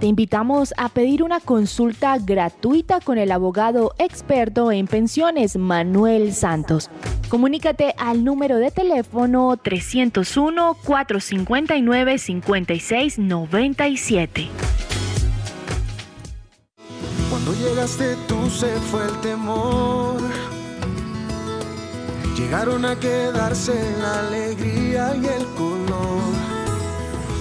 Te invitamos a pedir una consulta gratuita con el abogado experto en pensiones Manuel Santos. Comunícate al número de teléfono 301-459-5697. Cuando llegaste tú se fue el temor Llegaron a quedarse la alegría y el color.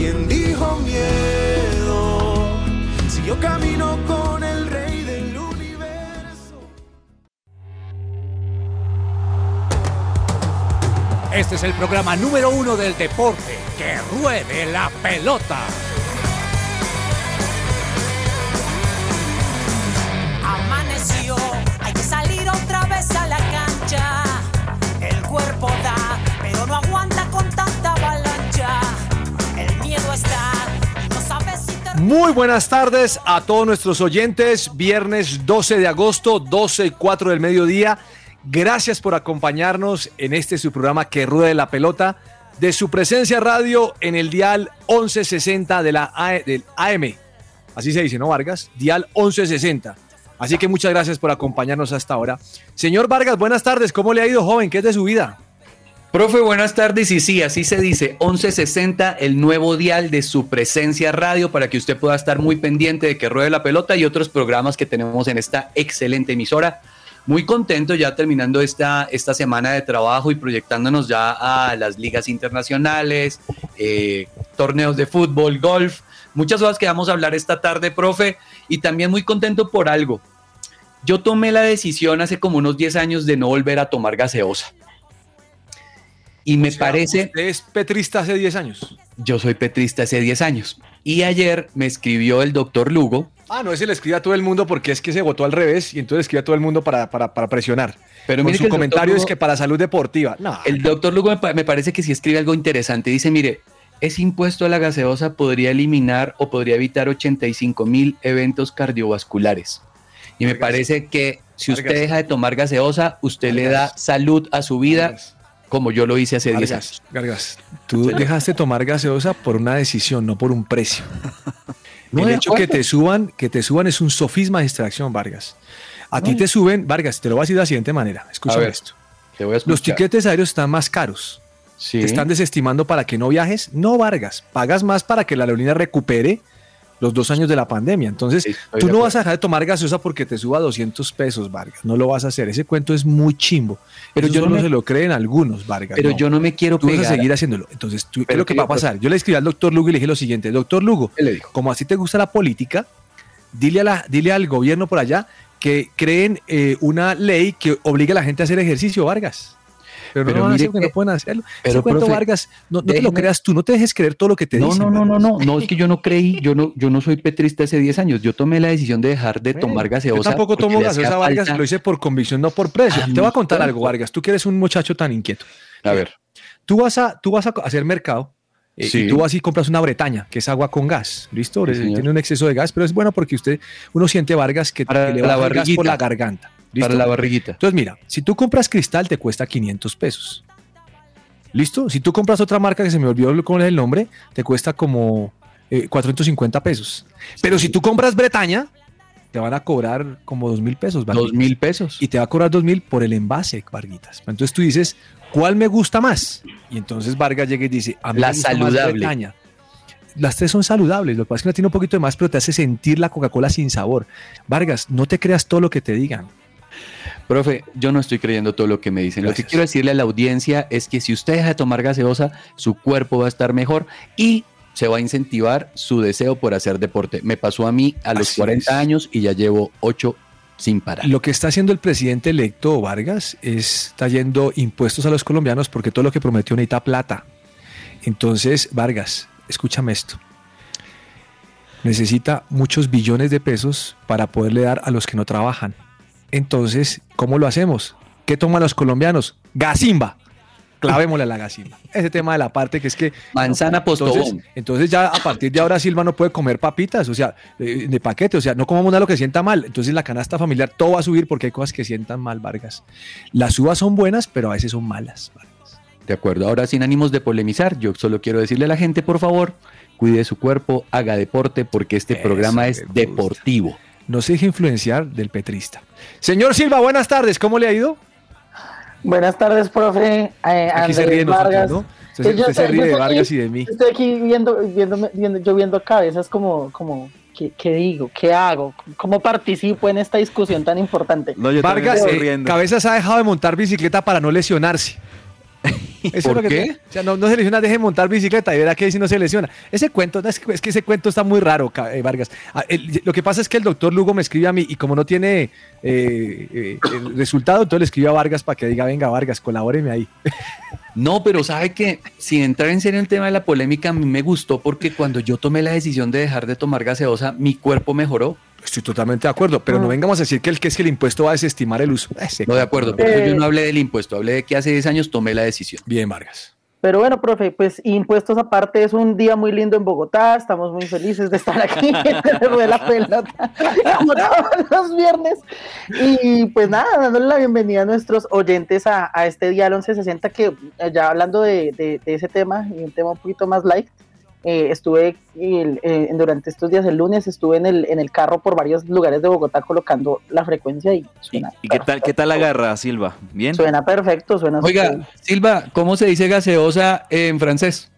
¿Quién dijo miedo? Si yo camino con el rey del universo. Este es el programa número uno del deporte. Que ruede la pelota. Muy buenas tardes a todos nuestros oyentes. Viernes 12 de agosto, 12 y 4 del mediodía. Gracias por acompañarnos en este su programa que ruede la pelota de su presencia radio en el dial 1160 de la A- del AM. Así se dice, ¿no, Vargas? Dial 1160. Así que muchas gracias por acompañarnos hasta ahora. Señor Vargas, buenas tardes. ¿Cómo le ha ido, joven? ¿Qué es de su vida? Profe, buenas tardes. Y sí, así se dice, 1160, el nuevo dial de su presencia radio para que usted pueda estar muy pendiente de que ruede la pelota y otros programas que tenemos en esta excelente emisora. Muy contento ya terminando esta, esta semana de trabajo y proyectándonos ya a las ligas internacionales, eh, torneos de fútbol, golf, muchas cosas que vamos a hablar esta tarde, profe, y también muy contento por algo. Yo tomé la decisión hace como unos 10 años de no volver a tomar gaseosa. Y me parece... Usted es petrista hace 10 años. Yo soy petrista hace 10 años. Y ayer me escribió el doctor Lugo. Ah, no, ese le escribe a todo el mundo porque es que se votó al revés y entonces escribe a todo el mundo para, para, para presionar. Pero Con mire su que comentario es que para salud deportiva. No, El doctor Lugo me, me parece que sí escribe algo interesante. Dice, mire, ese impuesto a la gaseosa podría eliminar o podría evitar 85 mil eventos cardiovasculares. Y me parece que si usted deja de tomar gaseosa, usted le da salud a su vida. Como yo lo hice hace 10 Vargas, años. Vargas, tú dejaste tomar gaseosa por una decisión, no por un precio. No, el hecho que te suban, que te suban es un sofisma de distracción, Vargas. A ti te suben, Vargas, te lo voy a decir de la siguiente manera. A Escúchame ver, esto. Te voy a Los tiquetes aéreos están más caros. Sí. ¿Te están desestimando para que no viajes? No, Vargas. Pagas más para que la aerolínea recupere los dos años de la pandemia. Entonces, estoy tú no vas a dejar de tomar gaseosa porque te suba 200 pesos, Vargas. No lo vas a hacer. Ese cuento es muy chimbo. Pero yo no me- se lo creen algunos, Vargas. Pero yo no me quiero Tú vas pegar. a seguir haciéndolo. Entonces, tú, ¿qué es lo que va a pasar? Yo le escribí al doctor Lugo y le dije lo siguiente. Doctor Lugo, como así te gusta la política, dile, a la, dile al gobierno por allá que creen eh, una ley que obligue a la gente a hacer ejercicio, Vargas. Pero no Pero van a que- no pueden hacerlo. pero, Ese cuento, profe, Vargas, no, no te lo creas tú, no te dejes creer todo lo que te No, dicen. no, no, no, no, no, es que yo no creí, yo no, yo no soy petrista hace 10 años, yo tomé la decisión de dejar de tomar gaseosa. Yo tampoco tomo gaseosa, Vargas, falta- lo hice por convicción, no por precio. Ah, te voy a contar algo. Vargas. Tú que eres un muchacho tan inquieto. A ver, Tú vas a, tú vas a hacer mercado eh, Sí. y tú vas y compras una bretaña, que es agua con gas. ¿Listo? Sí. Tiene un exceso de gas, pero es bueno porque usted, uno siente, Vargas, que, que le la baja el gas por la garganta. ¿Listo? para la barriguita. Entonces, mira, si tú compras cristal, te cuesta 500 pesos. ¿Listo? Si tú compras otra marca que se me olvidó es el nombre, te cuesta como eh, 450 pesos. Pero si tú compras Bretaña, te van a cobrar como dos mil pesos. Dos mil pesos. Y te va a cobrar dos mil por el envase, Varguitas. Entonces tú dices, ¿cuál me gusta más? Y entonces Vargas llega y dice, a mí La me gusta más saludable. Bretaña. Las tres son saludables, lo que pasa es que una tiene un poquito de más, pero te hace sentir la Coca-Cola sin sabor. Vargas, no te creas todo lo que te digan. Profe, yo no estoy creyendo todo lo que me dicen. Lo que quiero decirle a la audiencia es que si usted deja de tomar gaseosa, su cuerpo va a estar mejor y se va a incentivar su deseo por hacer deporte. Me pasó a mí a los Así 40 es. años y ya llevo 8 sin parar. Lo que está haciendo el presidente electo Vargas es está yendo impuestos a los colombianos porque todo lo que prometió necesita plata. Entonces, Vargas, escúchame esto. Necesita muchos billones de pesos para poderle dar a los que no trabajan. Entonces, ¿cómo lo hacemos? ¿Qué toman los colombianos? Gasimba. Clavémosle a la gasimba. Ese tema de la parte que es que Manzana postobón. entonces, entonces ya a partir de ahora Silva no puede comer papitas, o sea, eh, de paquete, o sea, no comamos nada lo que sienta mal. Entonces la canasta familiar todo va a subir porque hay cosas que sientan mal, Vargas. Las uvas son buenas, pero a veces son malas. Vargas. De acuerdo, ahora sin ánimos de polemizar, yo solo quiero decirle a la gente, por favor, cuide su cuerpo, haga deporte, porque este Eso programa es gusta. No se deje influenciar del petrista. Señor Silva, buenas tardes, ¿cómo le ha ido? Buenas tardes, profe. Eh, Aquí se ríe de nosotros, Vargas. ¿no? Usted, yo usted se estoy- ríe de Vargas aquí- y de mí. Estoy aquí viendo, viendo, viendo, yo viendo cabezas como, como, ¿qué, qué digo? ¿Qué hago? ¿Cómo participo en esta discusión tan importante? No, yo Vargas, eh, riendo. Cabezas ha dejado de montar bicicleta para no lesionarse. Eso es ¿Por lo que qué? te- o sea, no, no se lesiona, deje de montar bicicleta y verá que si no se lesiona. Ese cuento, es, que, es que ese cuento está muy raro, eh, Vargas. Ah, el- lo que pasa es que el doctor Lugo me escribe a mí y como no tiene eh, eh, el resultado, entonces le escribe a Vargas para que diga, venga Vargas, colabóreme ahí. No, pero sabe que sin entrar en serio en el tema de la polémica, a mí me gustó porque cuando yo tomé la decisión de dejar de tomar gaseosa, mi cuerpo mejoró. Estoy totalmente de acuerdo, pero no vengamos a decir que el que es que el impuesto va a desestimar el uso. Ese No, de acuerdo, pero yo Eh. no hablé del impuesto, hablé de que hace 10 años tomé la decisión. Bien, Vargas. Pero bueno, profe, pues impuestos aparte, es un día muy lindo en Bogotá, estamos muy felices de estar aquí de la pelota, como todos los viernes. Y pues nada, dándole la bienvenida a nuestros oyentes a, a este día al 1160, que eh, ya hablando de, de- de ese tema, y un tema un poquito más light, eh, estuve el- eh, durante estos días, el lunes, estuve en el, en el carro por varios lugares de Bogotá colocando la frecuencia y ¿Y, suena, y qué tal qué tal agarra, Silva? ¿Bien? suena perfecto, suena súper- Oiga, Silva, ¿cómo se dice gaseosa en francés?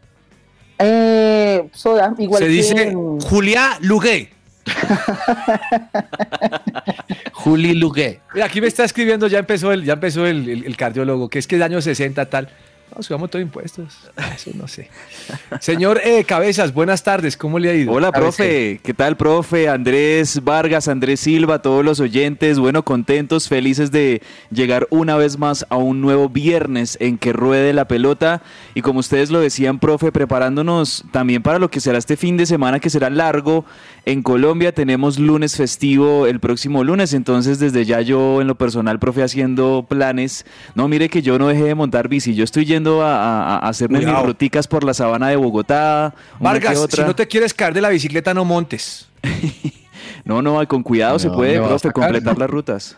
Eh, soda, igual Se que dice en- Julia Lugué. Julie Luguet. Mira, aquí me está escribiendo, ya empezó el, ya empezó el, el- el cardiólogo, que es que es de años 60 tal. No, subamos todo impuestos. Eso no sé. Señor eh, Cabezas, buenas tardes, ¿cómo le ha ido? Hola, profe. ¿Qué tal, profe? Andrés Vargas, Andrés Silva, todos los oyentes. Bueno, contentos, felices de llegar una vez más a un nuevo viernes en que ruede la pelota. Y como ustedes lo decían, profe, preparándonos también para lo que será este fin de semana, que será largo. En Colombia tenemos lunes festivo el próximo lunes. Entonces, desde ya yo, en lo personal, profe, haciendo planes. No, mire que yo no dejé de montar bici. Yo estoy yendo a, a- a hacerme mis ruticas por la sabana de Bogotá. Vargas, si no te quieres caer de la bicicleta, no montes. No, no, con cuidado se puede, profe, sacar, completar ¿no? las rutas.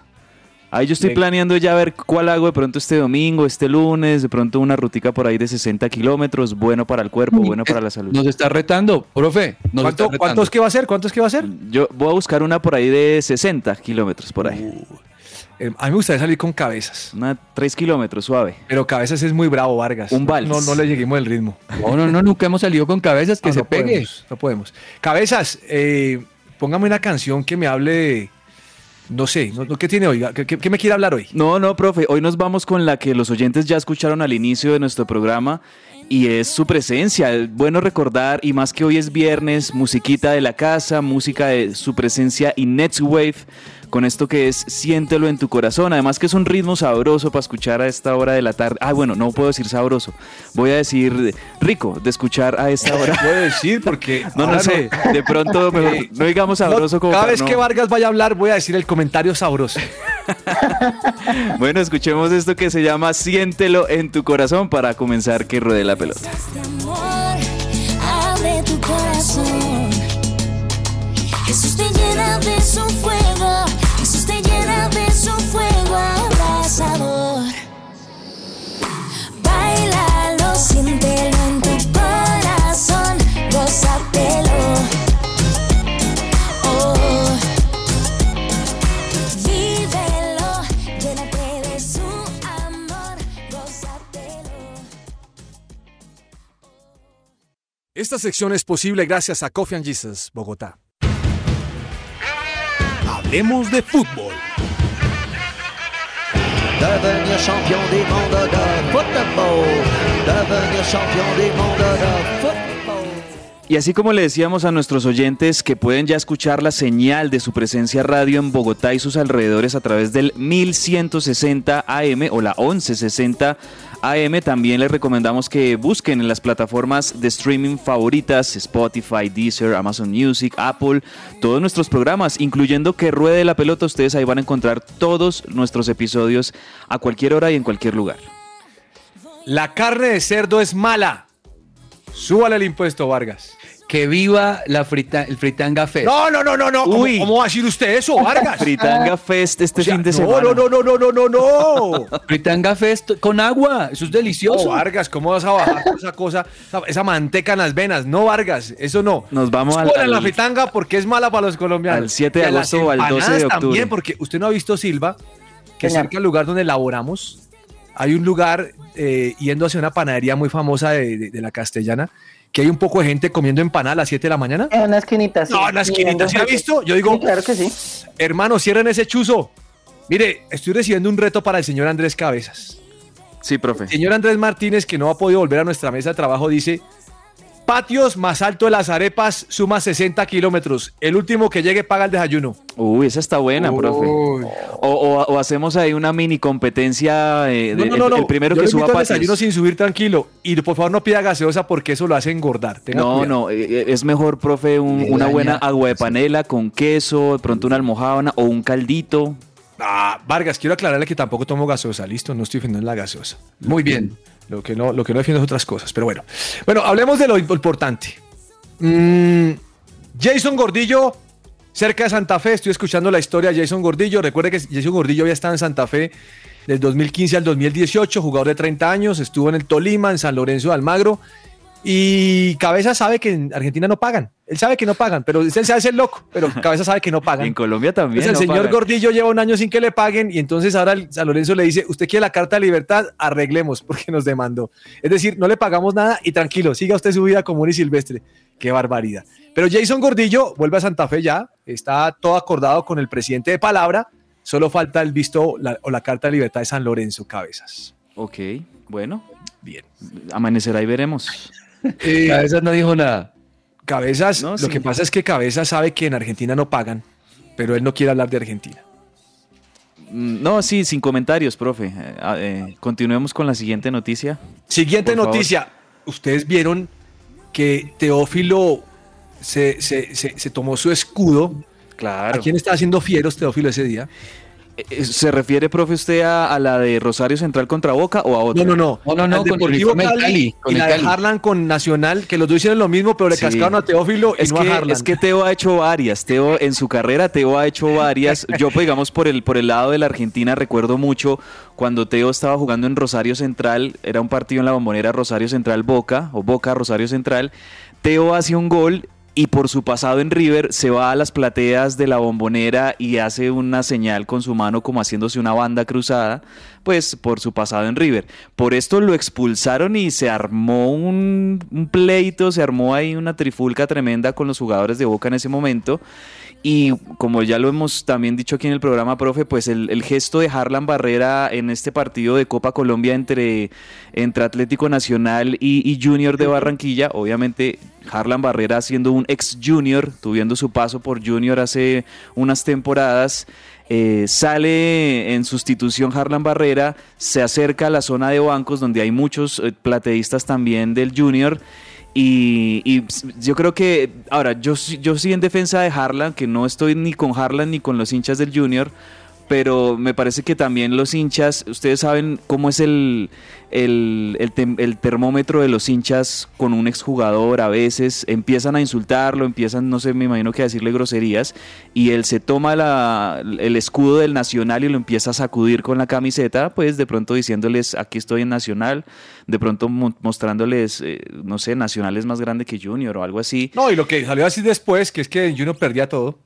Ahí yo estoy Venga. planeando ya ver cuál hago de pronto este domingo, este lunes, de pronto una rutica por ahí de 60 kilómetros, bueno para el cuerpo, bueno para la salud. Nos está retando, profe. Nos ¿Cuánto, está retando. ¿Cuántos que va a hacer? ¿Cuántos que va a hacer? Yo voy a buscar una por ahí de 60 kilómetros por ahí. Eh, a mí me gustaría salir con cabezas. Una 3 kilómetros, suave. Pero cabezas es muy bravo, Vargas. Un vals. No, no le lleguemos el ritmo. No, no, no, nunca hemos salido con cabezas que Ah, se no pegue. podemos, no podemos. Cabezas, eh, póngame una canción que me hable de. No sé, no, ¿qué tiene hoy? ¿Qué, qué- qué me quiere hablar hoy? No, no, profe, hoy nos vamos con la que los oyentes ya escucharon al inicio de nuestro programa y es su presencia. Es bueno recordar, y más que hoy es viernes, musiquita de la casa, música de su presencia y Next Wave, con esto que es Siéntelo en tu corazón. Además que es un ritmo sabroso para escuchar a esta hora de la tarde. Ah, bueno, no puedo decir sabroso, voy a decir rico de escuchar a esta hora. Puedo decir porque. No, no sé, de pronto mejor, no digamos sabroso No, como Cada vez no- que Vargas vaya a hablar, voy a decir el comentario sabroso. Bueno, escuchemos esto que se llama Siéntelo en tu corazón para comenzar que ruede la pelota. Bailalo, siéntelo en tu Esta sección es posible gracias a Coffee and Jesus, Bogotá. Hablemos de fútbol. Devenir champion du monde de football. Devenir champion du monde de football. Y así como le decíamos a nuestros oyentes que pueden ya escuchar la señal de su presencia radio en Bogotá y sus alrededores a través del 1160 AM o la 1160 AM, también les recomendamos que busquen en las plataformas de streaming favoritas, Spotify, Deezer, Amazon Music, Apple, todos nuestros programas, incluyendo que ruede la pelota, ustedes ahí van a encontrar todos nuestros episodios a cualquier hora y en cualquier lugar. La carne de cerdo es mala. Súbale el impuesto, Vargas. Que viva la frita, el Fritanga Fest. No, no, no, no, no. ¿Cómo, Uy. cómo va a decir usted eso, Vargas? Fritanga Fest este O sea, fin de no, semana. No, no, no, no, no, no, no. Fritanga Fest con agua. Eso es delicioso. No, Vargas, ¿cómo vas a bajar esa cosa, esa, manteca en las venas? No, Vargas, eso no. Nos vamos al- la fritanga porque es mala para los colombianos. al 7 de a agosto o al 12 de octubre. También, porque usted no ha visto Silva, que Señor. cerca del lugar donde elaboramos, hay un lugar eh, yendo hacia una panadería muy famosa de, de- de la castellana, que hay un poco de gente comiendo empanada a las 7 de la mañana. En una esquinita, sí. No, en la esquinita, ¿sí ha visto? Yo digo, Sí, claro que sí. hermano, cierren ese chuzo. Mire, estoy recibiendo un reto para el señor Andrés Cabezas. Sí, profe. El señor Andrés Martínez, que no ha podido volver a nuestra mesa de trabajo, dice: Patios más alto de las arepas suma 60 kilómetros. El último que llegue paga el desayuno. Uy, esa está buena, profe. O, o- o hacemos ahí una mini competencia eh, de- No, no, no, el, no. el primero Yo que suba patios. desayuno sin subir tranquilo. Y por favor no pida gaseosa porque eso lo hace engordar. Tenga No, cuidado. no, eh, es mejor, profe, un- una daña. buena agua de panela con queso, de pronto una almohábana o un caldito. Ah, Vargas, quiero aclararle que tampoco tomo gaseosa. Listo, no estoy defendiendo la gaseosa. Muy bien. Lo que no, lo que no defiendo es otras cosas, pero bueno. Bueno, hablemos de lo importante. Mm, Jason Gordillo, cerca de Santa Fe, estoy escuchando la historia de Jason Gordillo. Recuerde que Jason Gordillo ya estado en Santa Fe del 2015 al 2018, jugador de 30 años, estuvo en el Tolima, en San Lorenzo de Almagro. Y Cabeza sabe que en Argentina no pagan. Él sabe que no pagan, pero él se hace el loco, pero Cabeza sabe que no pagan. En Colombia también. Entonces el no señor pagan. Gordillo lleva un año sin que le paguen y entonces ahora San Lorenzo le dice, usted quiere la carta de libertad, arreglemos porque nos demandó. Es decir, no le pagamos nada y tranquilo, siga usted su vida común y silvestre. Qué barbaridad. Pero Jason Gordillo vuelve a Santa Fe ya, está todo acordado con el presidente de Palabra, solo falta el visto la- o la carta de libertad de San Lorenzo Cabezas. Ok, bueno. Bien. Amanecerá y veremos. Eh, Cabezas no dijo nada. Cabezas, No, lo sí. que pasa es que Cabezas sabe que en Argentina no pagan, pero él no quiere hablar de Argentina. Mm, No, sí, sin comentarios, profe. Eh, ah, eh, continuemos con la siguiente noticia. Siguiente Por favor. noticia. Ustedes vieron que Teófilo se, se- se- se tomó su escudo. Claro. ¿A quién estaba haciendo fieros Teófilo ese día? Eh, ¿Se refiere, profe, usted a, a la de Rosario Central contra Boca o a otra? No, no, no. No, no, con el Deportivo Cali Cali, con y la de. Harlan con Nacional, que los dos hicieron lo mismo, pero le Sí. cascaron a Teófilo y Es no que, a Harlan. es que Teo ha hecho varias. Teo en su carrera, Teo ha hecho varias. Yo, pues, digamos, por el, por el lado de la Argentina, recuerdo mucho cuando Teo estaba jugando en Rosario Central, era un partido en la bombonera Rosario Central Boca, o Boca Rosario Central. Teo hace un gol y por su pasado en River se va a las plateas de la bombonera y hace una señal con su mano como haciéndose una banda cruzada, pues por su pasado en River. Por esto lo expulsaron y se armó un, un pleito, se armó ahí una trifulca tremenda con los jugadores de Boca en ese momento. Y como ya lo hemos también dicho aquí en el programa, profe, pues el, el gesto de Harlan Barrera en este partido de Copa Colombia entre, entre Atlético Nacional y, y Junior de Barranquilla, obviamente Harlan Barrera siendo un ex Junior, tuviendo su paso por Junior hace unas temporadas, eh, sale en sustitución Harlan Barrera, se acerca a la zona de bancos donde hay muchos eh, plateístas también del Junior. Y, y yo creo que, ahora, yo, yo sí en defensa de Harlan, que no estoy ni con Harlan ni con los hinchas del Junior, pero me parece que también los hinchas, ustedes saben cómo es el, el, termómetro de los hinchas con un exjugador, a veces empiezan a insultarlo, empiezan, no sé, me imagino que a decirle groserías, y él se toma la- el escudo del Nacional y lo empieza a sacudir con la camiseta, pues de pronto diciéndoles, aquí estoy en Nacional, de pronto mo- mostrándoles, eh, no sé, Nacional es más grande que Junior o algo así. No, y lo que salió así después, que es que Junior perdía todo.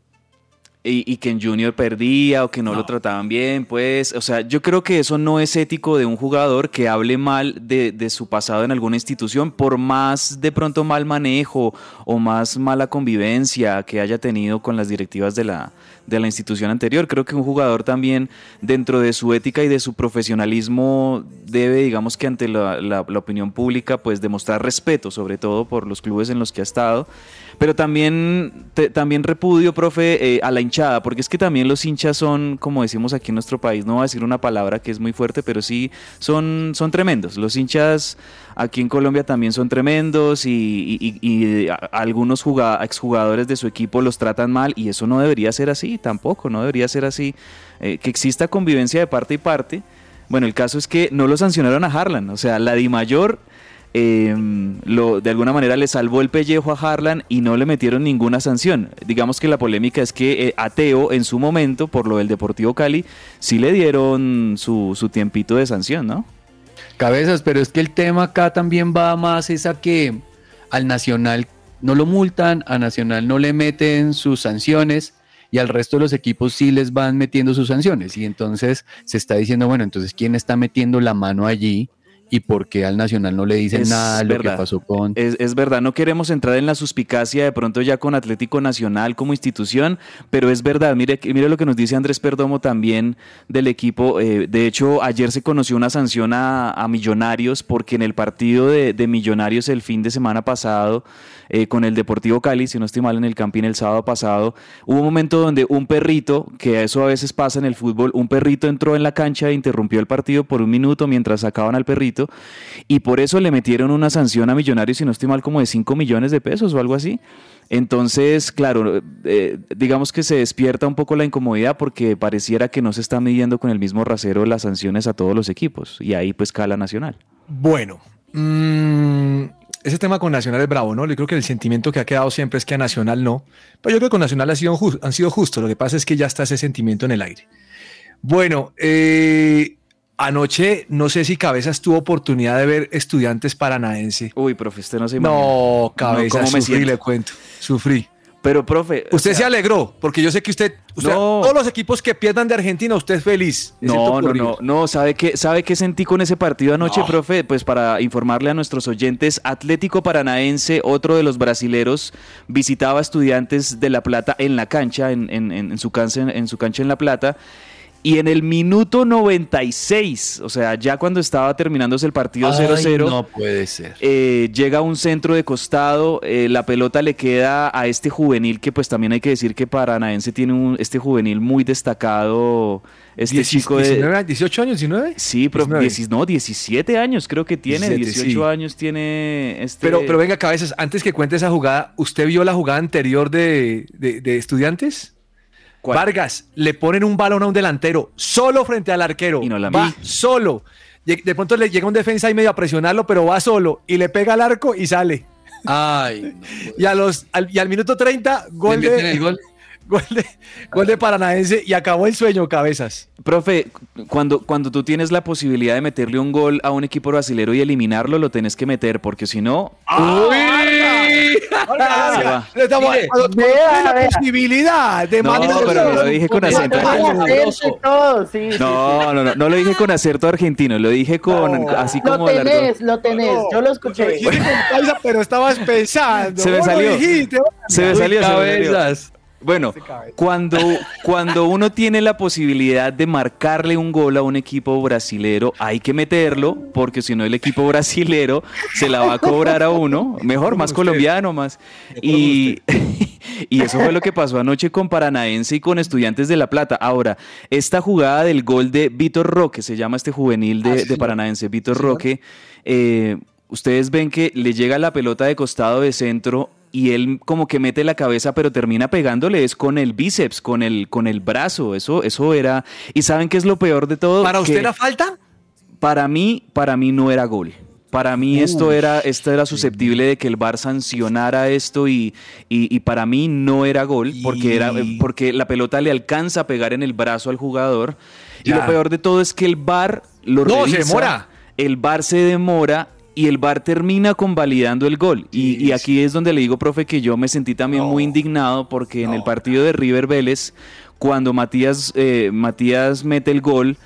Y, y que en Junior perdía o que no, lo trataban bien, pues, o sea, yo creo que eso no es ético de un jugador que hable mal de, de su pasado en alguna institución, por más de pronto mal manejo o más mala convivencia que haya tenido con las directivas de la, de la institución anterior. Creo que un jugador también, dentro de su ética y de su profesionalismo, debe, digamos que ante la, la- la opinión pública, pues demostrar respeto, sobre todo por los clubes en los que ha estado. Pero también, te- también repudio, profe, eh, a la hinchada, porque es que también los hinchas son, como decimos aquí en nuestro país, no voy a decir una palabra que es muy fuerte, pero sí son, son tremendos. Los hinchas aquí en Colombia también son tremendos y, y- y- y a- algunos juga- exjugadores de su equipo los tratan mal y eso no debería ser así, tampoco, no debería ser así. Eh, que exista convivencia de parte y parte. Bueno, el caso es que no lo sancionaron a Harlan, o sea, la Di Mayor lo, de alguna manera le salvó el pellejo a Harlan y no le metieron ninguna sanción. Digamos que la polémica es que eh, a Teo en su momento, por lo del Deportivo Cali, sí le dieron su, su tiempito de sanción, ¿no? Cabezas, pero es que el tema acá también va más es a que al Nacional no lo multan, a Nacional no le meten sus sanciones y al resto de los equipos sí les van metiendo sus sanciones. Y entonces se está diciendo, bueno, entonces ¿quién está metiendo la mano allí? ¿Y por qué al Nacional no le dicen Es nada lo verdad. que pasó con... Es, es verdad, no queremos entrar en la suspicacia de pronto ya con Atlético Nacional como institución, pero es verdad, mire, mire lo que nos dice Andrés Perdomo también del equipo. eh, de hecho, ayer se conoció una sanción a, a Millonarios porque en el partido de, de Millonarios el fin de semana pasado, eh, con el Deportivo Cali, si no estoy mal, en el Campín el sábado pasado, hubo un momento donde un perrito, que eso a veces pasa en el fútbol, un perrito entró en la cancha e interrumpió el partido por un minuto mientras sacaban al perrito y por eso le metieron una sanción a Millonarios, si no estoy mal, como de 5 millones de pesos o algo así. Entonces, claro, eh, digamos que se despierta un poco la incomodidad porque pareciera que no se está midiendo con el mismo rasero las sanciones a todos los equipos y ahí pues cala Nacional. Bueno, mm, ese tema con Nacional es bravo, ¿no? Yo creo que el sentimiento que ha quedado siempre es que a Nacional no. Pero yo creo que con Nacional ha sido han sido justos. Lo que pasa es que ya está ese sentimiento en el aire. Bueno, eh, anoche no sé si Cabezas tuvo oportunidad de ver Estudiantes Paranaense. Uy, profe, usted no se No, Cabezas, ¿cómo me sufrí, siento? le cuento. Sufrí. Pero, profe. o Usted sea, se alegró, porque yo sé que usted, usted- No. todos los equipos que pierdan de Argentina, usted es feliz. No, no, no, no, ¿sabe qué, ¿sabe qué sentí con ese partido anoche, No. profe? Pues para informarle a nuestros oyentes, Atlético Paranaense, otro de los brasileros, visitaba a estudiantes de La Plata en la cancha, en, en- en- en su, cancha, en su cancha en La Plata, y en el minuto 96, o sea, ya cuando estaba terminándose el partido Ay, 0-0, No puede ser. eh, llega un centro de costado, eh, la pelota le queda a este juvenil que pues también hay que decir que Paranaense tiene un, este juvenil muy destacado, este chico de... 19, 18 años, 19. Sí, pero 19. 10 no, 17 años creo que tiene, 17, 18 sí. años tiene este... Pero, pero venga, cabezas, antes que cuente esa jugada, ¿usted vio la jugada anterior de, de- de estudiantes? Vargas, le ponen un balón a un delantero, solo frente al arquero. Y no la va solo. De pronto le llega un defensa y medio a presionarlo, pero va solo y le pega al arco y sale. Ay, Y, a los, al, y al minuto 30, gol ¿Le meten de, el gol? gol de, gol de Paranaense y acabó el sueño, cabezas. Profe, cuando, cuando tú tienes la posibilidad de meterle un gol a un equipo brasilero y eliminarlo, lo tenés que meter, porque si no... Le estamos- Mire, vea, la vea. posibilidad de No, pero lo dije con acento argentino. todo, sí, sí, No, no, no, no lo dije con acento argentino, lo dije con así Lo como argot- tenés, lo tenés, yo lo escuché. Dijiste con paisa, pero estabas pensando. Se me Vos lo salió. dijiste, Se me salió, se me salió. cabezas. Bueno, cuando, cuando uno tiene la posibilidad de marcarle un gol a un equipo brasilero, hay que meterlo, porque si no el equipo brasilero se la va a cobrar a uno, mejor, más colombiano, más. Y, y eso fue lo que pasó anoche con Paranaense y con Estudiantes de La Plata. Ahora, esta jugada del gol de Vitor Roque, se llama este juvenil de, de Paranaense, Vitor Roque, eh, ustedes ven que le llega la pelota de costado de centro y él como que mete la cabeza pero termina pegándole es con el bíceps, con el, con el brazo, eso, eso era... ¿Y saben qué es lo peor de todo? ¿Para usted era falta? Para mí, para mí no era gol. Para mí esto era, esto era susceptible de que el VAR sancionara esto y, y- y para mí no era gol porque, era, porque la pelota le alcanza a pegar en el brazo al jugador. Y lo peor de todo es que el VAR lo No, se demora. El VAR se demora y el VAR termina convalidando el gol. Y, y aquí es donde le digo, profe, que yo me sentí también muy indignado porque en el partido de River Vélez, cuando Matías, eh, Matías mete el gol,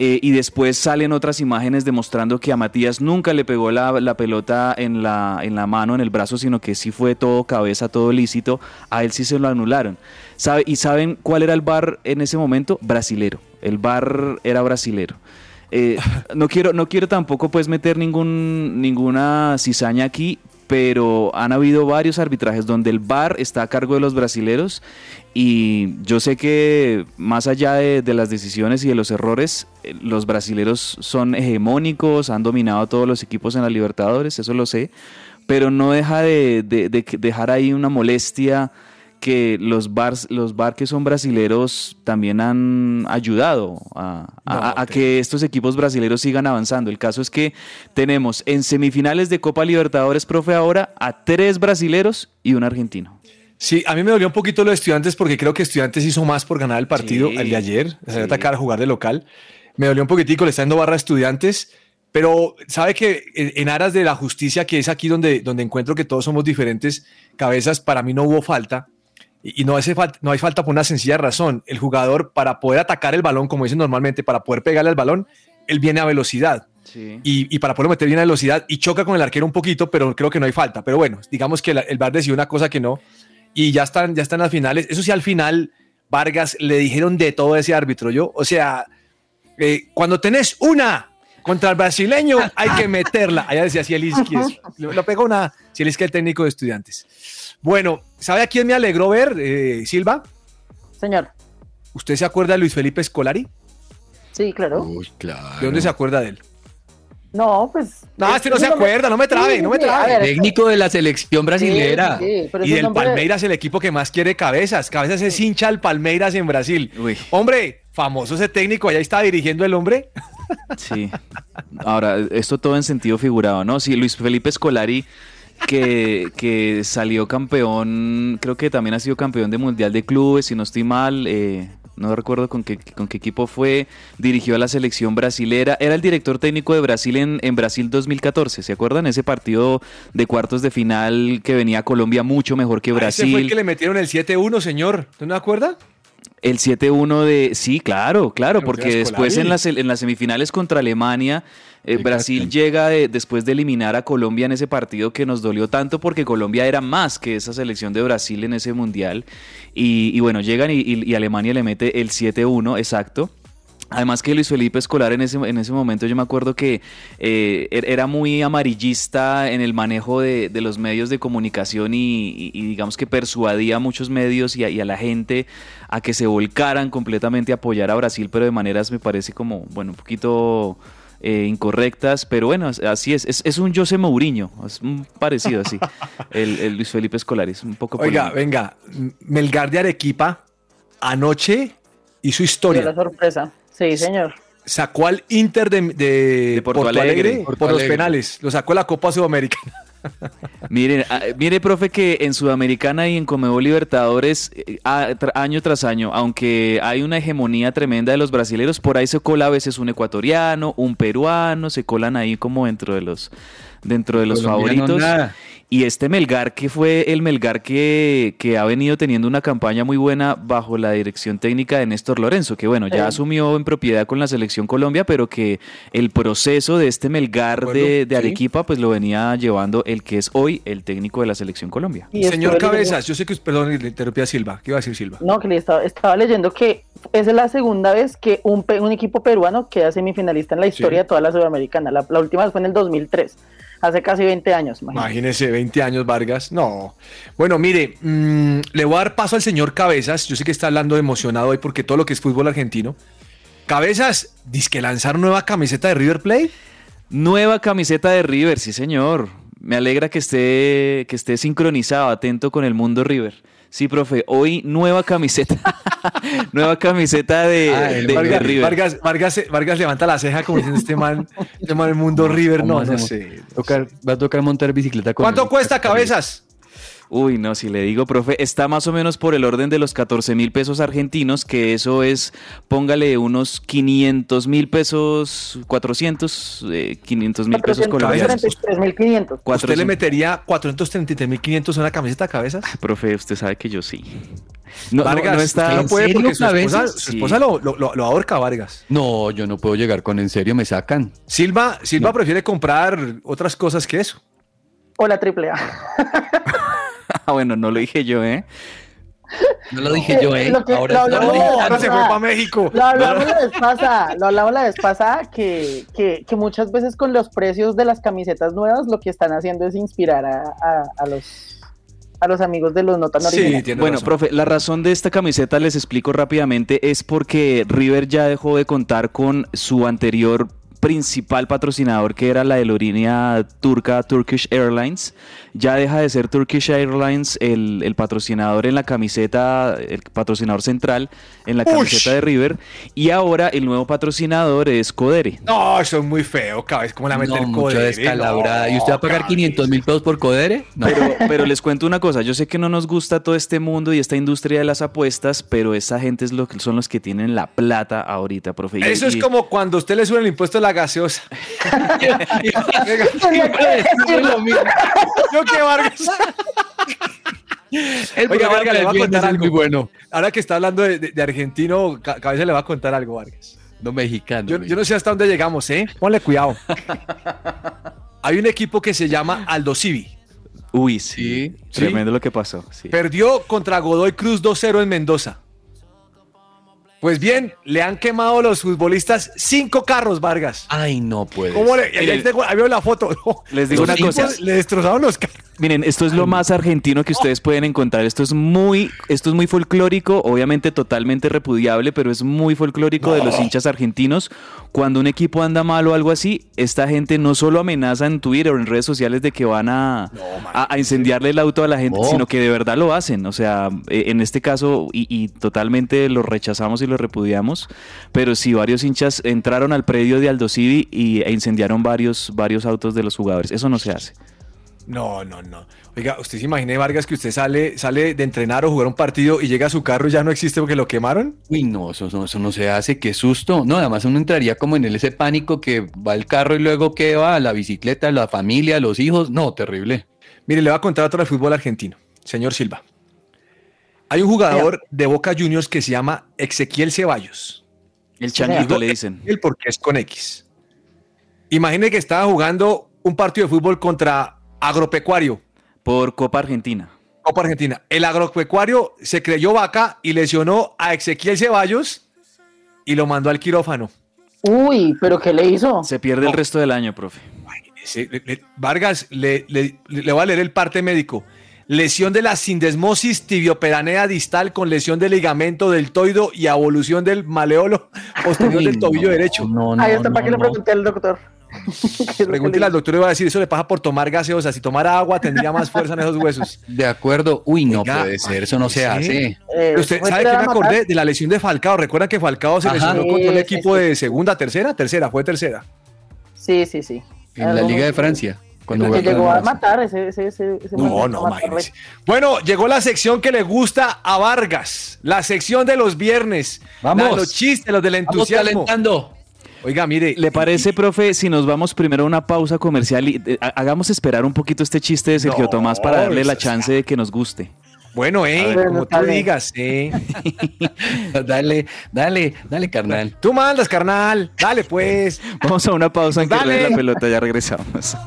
eh, y después salen otras imágenes demostrando que a Matías nunca le pegó la, la pelota en la, en la mano, en el brazo, sino que sí fue todo cabeza, todo lícito. A él sí se lo anularon. ¿Sabe, ¿Y saben cuál era el bar en ese momento? Brasilero. El bar era brasilero. Eh, no quiero, no quiero tampoco pues meter ninguna cizaña aquí, pero han habido varios arbitrajes donde el VAR está a cargo de los brasileros y yo sé que más allá de, las decisiones y de los errores, eh, los brasileros son hegemónicos, han dominado todos los equipos en la Libertadores, eso lo sé, pero no deja de, dejar ahí una molestia que los bars, los bar que son brasileros también han ayudado a, a- a que estos equipos brasileros sigan avanzando. El caso es que tenemos en semifinales de Copa Libertadores, profe, ahora a tres brasileros y un argentino. Sí, a mí me dolió un poquito lo de estudiantes porque creo que estudiantes hizo más por ganar el partido Sí, el de ayer, sí. atacar, a jugar de local. Me dolió un poquitico, le está dando barra a estudiantes, pero sabe que en, en aras de la justicia, que es aquí donde, donde encuentro que todos somos diferentes cabezas, para mí no hubo falta. Y, y no, hace falta, no hay falta por una sencilla razón. El jugador, para poder atacar el balón, como dicen normalmente, para poder pegarle al balón, él viene a velocidad. Y, y para poderlo meter bien a velocidad y choca con el arquero un poquito, pero creo que no hay falta. Pero bueno, digamos que la- el VAR decidió una cosa que no. Y ya están, ya están las finales. Eso sí, al final, Vargas le dijeron de todo a ese árbitro. Yo, o sea, eh, cuando tenés una contra el brasileño, hay que meterla. Allá decía Zielinski. eso. Lo, lo pegó una Zielinski, el técnico de estudiantes. Bueno, ¿sabe a quién me alegró ver, eh, Silva? Señor. ¿Usted se acuerda de Luis Felipe Scolari? Sí, claro. ¿De dónde se acuerda de él? No, pues. No, este no se acuerda, no me trabe, no me trabe. ver, Técnico de la selección brasilera. Sí, sí, pero y del nombre- Palmeiras, el equipo que más quiere cabezas. Cabezas es hincha al Palmeiras en Brasil. Hombre, famoso ese técnico, allá está dirigiendo el hombre. Sí. Ahora, esto todo en sentido figurado, ¿no? Sí, Luis Felipe Scolari, que, que salió campeón, creo que también ha sido campeón de Mundial de Clubes, si no estoy mal, eh, no recuerdo con qué, con qué equipo fue, dirigió a la selección brasilera, era el director técnico de Brasil en, en Brasil 2014, ¿se acuerdan? Ese partido de cuartos de final que venía Colombia mucho mejor que Ah, Ese fue el Brasil. que le metieron el 7-1, señor. ¿Tú no acuerdas? El 7-1 de... Sí, claro, claro, porque después en las, en las semifinales contra Alemania, eh, Brasil llega de- después de eliminar a Colombia en ese partido que nos dolió tanto porque Colombia era más que esa selección de Brasil en ese mundial. Y, y bueno, llegan y, y- y Alemania le mete el 7-1, exacto. Además que Luis Felipe Escolar en ese, en ese momento yo me acuerdo que eh, er- era muy amarillista en el manejo de, de los medios de comunicación y, y- y digamos que persuadía a muchos medios y a, y a la gente a que se volcaran completamente a apoyar a Brasil, pero de maneras me parece como, bueno, un poquito eh, incorrectas, pero bueno, as- así es. Es, es un José Mourinho, es un parecido así, el, el Luis Felipe Escolar, es un poco Oiga, polémico. venga, Melgar de Arequipa anoche hizo Dio historia. la sorpresa. Sí, señor. Sacó al Inter de, de Porto Porto, Alegre, Alegre. por Porto los Alegre. penales. Lo sacó a la Copa Sudamericana. Mire, ah, mire, profe, que en Sudamericana y en Comebol Libertadores, eh, a- tra- año tras año, aunque hay una hegemonía tremenda de los brasileros, por ahí se cola a veces un ecuatoriano, un peruano, se colan ahí como dentro de los, dentro de los favoritos. nada. Y este Melgar, que fue el Melgar que, que ha venido teniendo una campaña muy buena bajo la dirección técnica de Néstor Lorenzo, que bueno, ya Sí. asumió en propiedad con la selección Colombia, pero que el proceso de este Melgar Bueno, de, de sí. Arequipa, pues lo venía llevando el que es hoy el técnico de la selección Colombia. Y Señor Cabezas, yo sé que, perdón, le interrumpí a Silva. ¿Qué iba a decir Silva? No, que le estaba, estaba leyendo que esa es la segunda vez que un, pe- un equipo peruano queda semifinalista en la historia Sí. de toda la Sudamericana. La, la última vez fue en el 2003, hace casi 20 años. imagínate. Imagínese, 20 años Vargas. No. Bueno, mire, mm, le voy a dar paso al señor Cabezas. Yo sé que está hablando emocionado hoy porque todo lo que es fútbol argentino. Cabezas, que lanzar nueva camiseta de River Plate. Nueva camiseta de River, sí señor. Me alegra que esté, que esté sincronizado, atento con el mundo River. Sí, profe, hoy nueva camiseta. nueva camiseta de, Ah, de Vargas, River. Vargas, Vargas, Vargas levanta la ceja como diciendo este man, este man del mundo River. ¿Cómo No, no sé. Tocar- va a tocar montar bicicleta con ¿Cuánto cuesta Cabezas? Uy, no, si le digo, profe, está más o menos por el orden de los 14 mil pesos argentinos, que eso es, póngale unos 500 mil pesos, 400, eh, 500 mil pesos colombianos. 433.500. ¿Usted le metería 433.500 a una camiseta a cabezas? Profe, usted sabe que yo sí. No, no- Vargas, no está- usted no ¿En puede porque su esposa, su esposa lo, lo- lo- lo ahorca, Vargas. No, yo no puedo llegar con en serio, me sacan. Silva, Silva prefiere comprar otras cosas que eso. O la triple A. Ah, bueno, no lo dije yo, ¿eh? No lo dije yo, ¿eh? Lo que- Ahora lo hablamos- ahora se fue para México. Lo hablamos la vez pasada, lo hablamos la vez pasada que, que, que muchas veces con los precios de las camisetas nuevas lo que están haciendo es inspirar a, a- a los a los amigos de los no tan originales. Bueno, profe, la razón de esta camiseta les explico rápidamente es porque River ya dejó de contar con su anterior principal patrocinador que era la aerolínea turca Turkish Airlines. Ya deja de ser Turkish Airlines el, el patrocinador en la camiseta, el patrocinador central en la Ush. camiseta de River. Y ahora el nuevo patrocinador es Codere. No, eso es muy feo, cabeza. ¿Cómo la mete No, codere? descalabrada. No, ¿Y usted va a pagar 500 mil pesos por Codere? No. Pero, pero les cuento una cosa, yo sé que no nos gusta todo este mundo y esta industria de las apuestas, pero esa gente es lo, que- son los que tienen la plata ahorita, profe. Y- Eso es como cuando usted le sube el impuesto a la gaseosa. Yo qué Vargas. El Oiga, Vargas, le voy a contar algo. muy bueno. Ahora que está hablando de, de- de argentino, ca- cabeza le va a contar algo, Vargas. No mexicano. Yo, yo no sé hasta dónde llegamos, ¿eh? Ponle cuidado. Hay un equipo que se llama Aldo Civi. Uy, sí, Sí. tremendo lo que pasó. sí. Perdió contra Godoy Cruz 2-0 en Mendoza. Pues bien, le han quemado los futbolistas cinco carros, Vargas. Ay, no puede. ¿Cómo le, ahí tengo- ahí veo la foto. Les digo Los una cosa. Le destrozaron los carros. Miren, esto es lo más argentino que ustedes pueden encontrar. Esto es muy, esto es muy folclórico, obviamente totalmente repudiable, pero es muy folclórico de los hinchas argentinos. Cuando un equipo anda mal o algo así, esta gente no solo amenaza en Twitter o en redes sociales de que van a, a, a incendiarle el auto a la gente, No. sino que de verdad lo hacen. O sea, eh, en este caso, y, y totalmente lo rechazamos y lo repudiamos, pero sí, varios hinchas entraron al predio de Aldo Civi y, e incendiaron varios, varios autos de los jugadores. Eso no se hace. No, no, no. Oiga, ¿usted se imagina, Vargas, que usted sale, sale de entrenar o jugar un partido y llega a su carro y ya no existe porque lo quemaron? Uy, no, eso, no, eso no se hace, qué susto. No, además uno entraría como en el, ese pánico que va el carro y luego qué va, la bicicleta, la familia, los hijos. No, terrible. Mire, le voy a contar otro del fútbol argentino. Señor Silva. Hay un jugador de Boca Juniors que se llama Ezequiel Ceballos. El changuito le dicen. Ezequiel porque es con X. Imagine que estaba jugando un partido de fútbol contra Agropecuario. Por Copa Argentina. Copa Argentina. El agropecuario se creyó vaca y lesionó a Ezequiel Ceballos y lo mandó al quirófano. Uy, pero ¿qué le hizo? Se pierde el resto del año, profe. Ese- le- le- Vargas, le, le- le voy a leer el parte médico. Lesión de la sindesmosis tibioperanea distal con lesión del ligamento deltoido y evolución del maleolo posterior del tobillo no, derecho. No, no, Ahí está no, para que le no. pregunté al doctor. ¿Qué es lo que Pregúntele le al doctor y va a decir, eso le pasa por tomar gaseosa. Si tomara agua tendría más fuerza en esos huesos. De acuerdo. Uy, no Oiga, puede ser, eso no se hace. Eh, usted ¿fue sabe que me acordé de la lesión de Falcao. ¿Recuerdan que Falcao se Ajá. lesionó contra un Sí, equipo sí, de segunda, tercera? Tercera, fue tercera. Sí, sí, sí. En la Liga de Francia. Cuando Que llegó a matar ese, ese, ese, ese No, no, imagínese. Bueno, llegó la sección que le gusta a Vargas. La sección de los viernes. Vamos. La- los chistes, los del Vamos entusiasmo. calentando. Oiga, mire. ¿Le parece, profe, si nos vamos primero a una pausa comercial y eh, ha- hagamos esperar un poquito este chiste de Sergio No, Tomás para darle la chance de que nos guste? Bueno, eh, ver, como tú digas, eh. Dale, dale, dale, carnal. Tú mandas, carnal. Dale, pues. Vamos a una pausa en que Dale. la pelota, ya regresamos.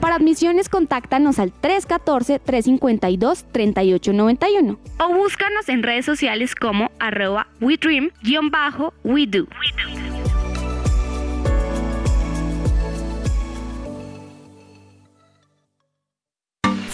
Para admisiones, contáctanos al 314-352-3891 o búscanos en redes sociales como arroba WeDream-WeDo.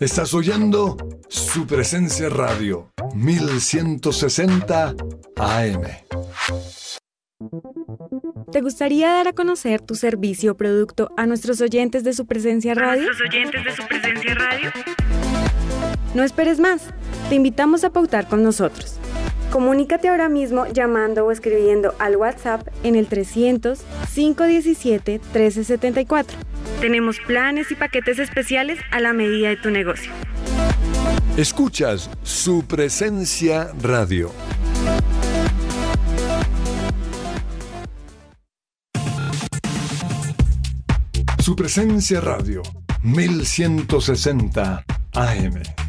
Estás oyendo su presencia radio 1160 AM. ¿Te gustaría dar a conocer tu servicio o producto a nuestros oyentes de su presencia radio? nuestros oyentes de su presencia radio? No esperes más. Te invitamos a pautar con nosotros. Comunícate ahora mismo llamando o escribiendo al WhatsApp en el 300 517 1374. Tenemos planes y paquetes especiales a la medida de tu negocio. Escuchas su presencia radio. Su presencia radio 1160 AM.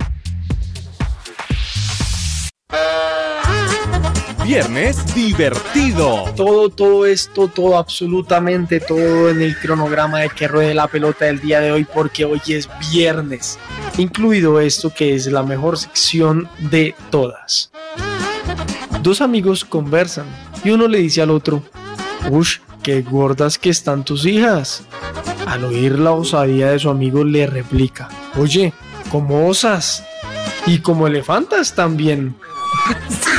Viernes divertido. Todo, todo esto, todo, absolutamente todo en el cronograma de que ruede la pelota del día de hoy, porque hoy es viernes. Incluido esto que es la mejor sección de todas. Dos amigos conversan y uno le dice al otro, Ush, qué gordas que están tus hijas. Al oír la osadía de su amigo le replica, Oye, como osas y como elefantas también.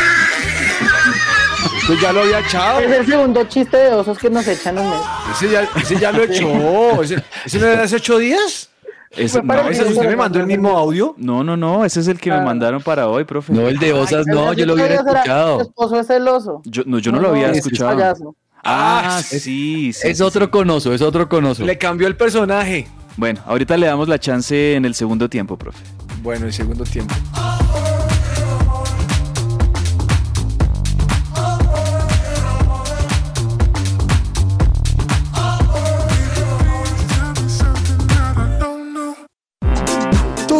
Pues ya lo había echado. Es el segundo chiste de osos que nos echan un mes. Ese ya, ese ya lo echó. ¿Ese, ese no era hace ocho días? No, ese- ¿Ese usted me mandó el mismo audio? no, no, no, ese es el que me mandaron para hoy, profe. No, el de osas no, yo lo hubiera escuchado. Tu esposo es el oso. Yo no, yo no lo había es escuchado. payaso. Ah, Ah, sí, sí. Es sí, otro sí. conoso, es otro conoso. Le cambió el personaje. Bueno, ahorita le damos la chance en el segundo tiempo, profe. Bueno, el segundo tiempo.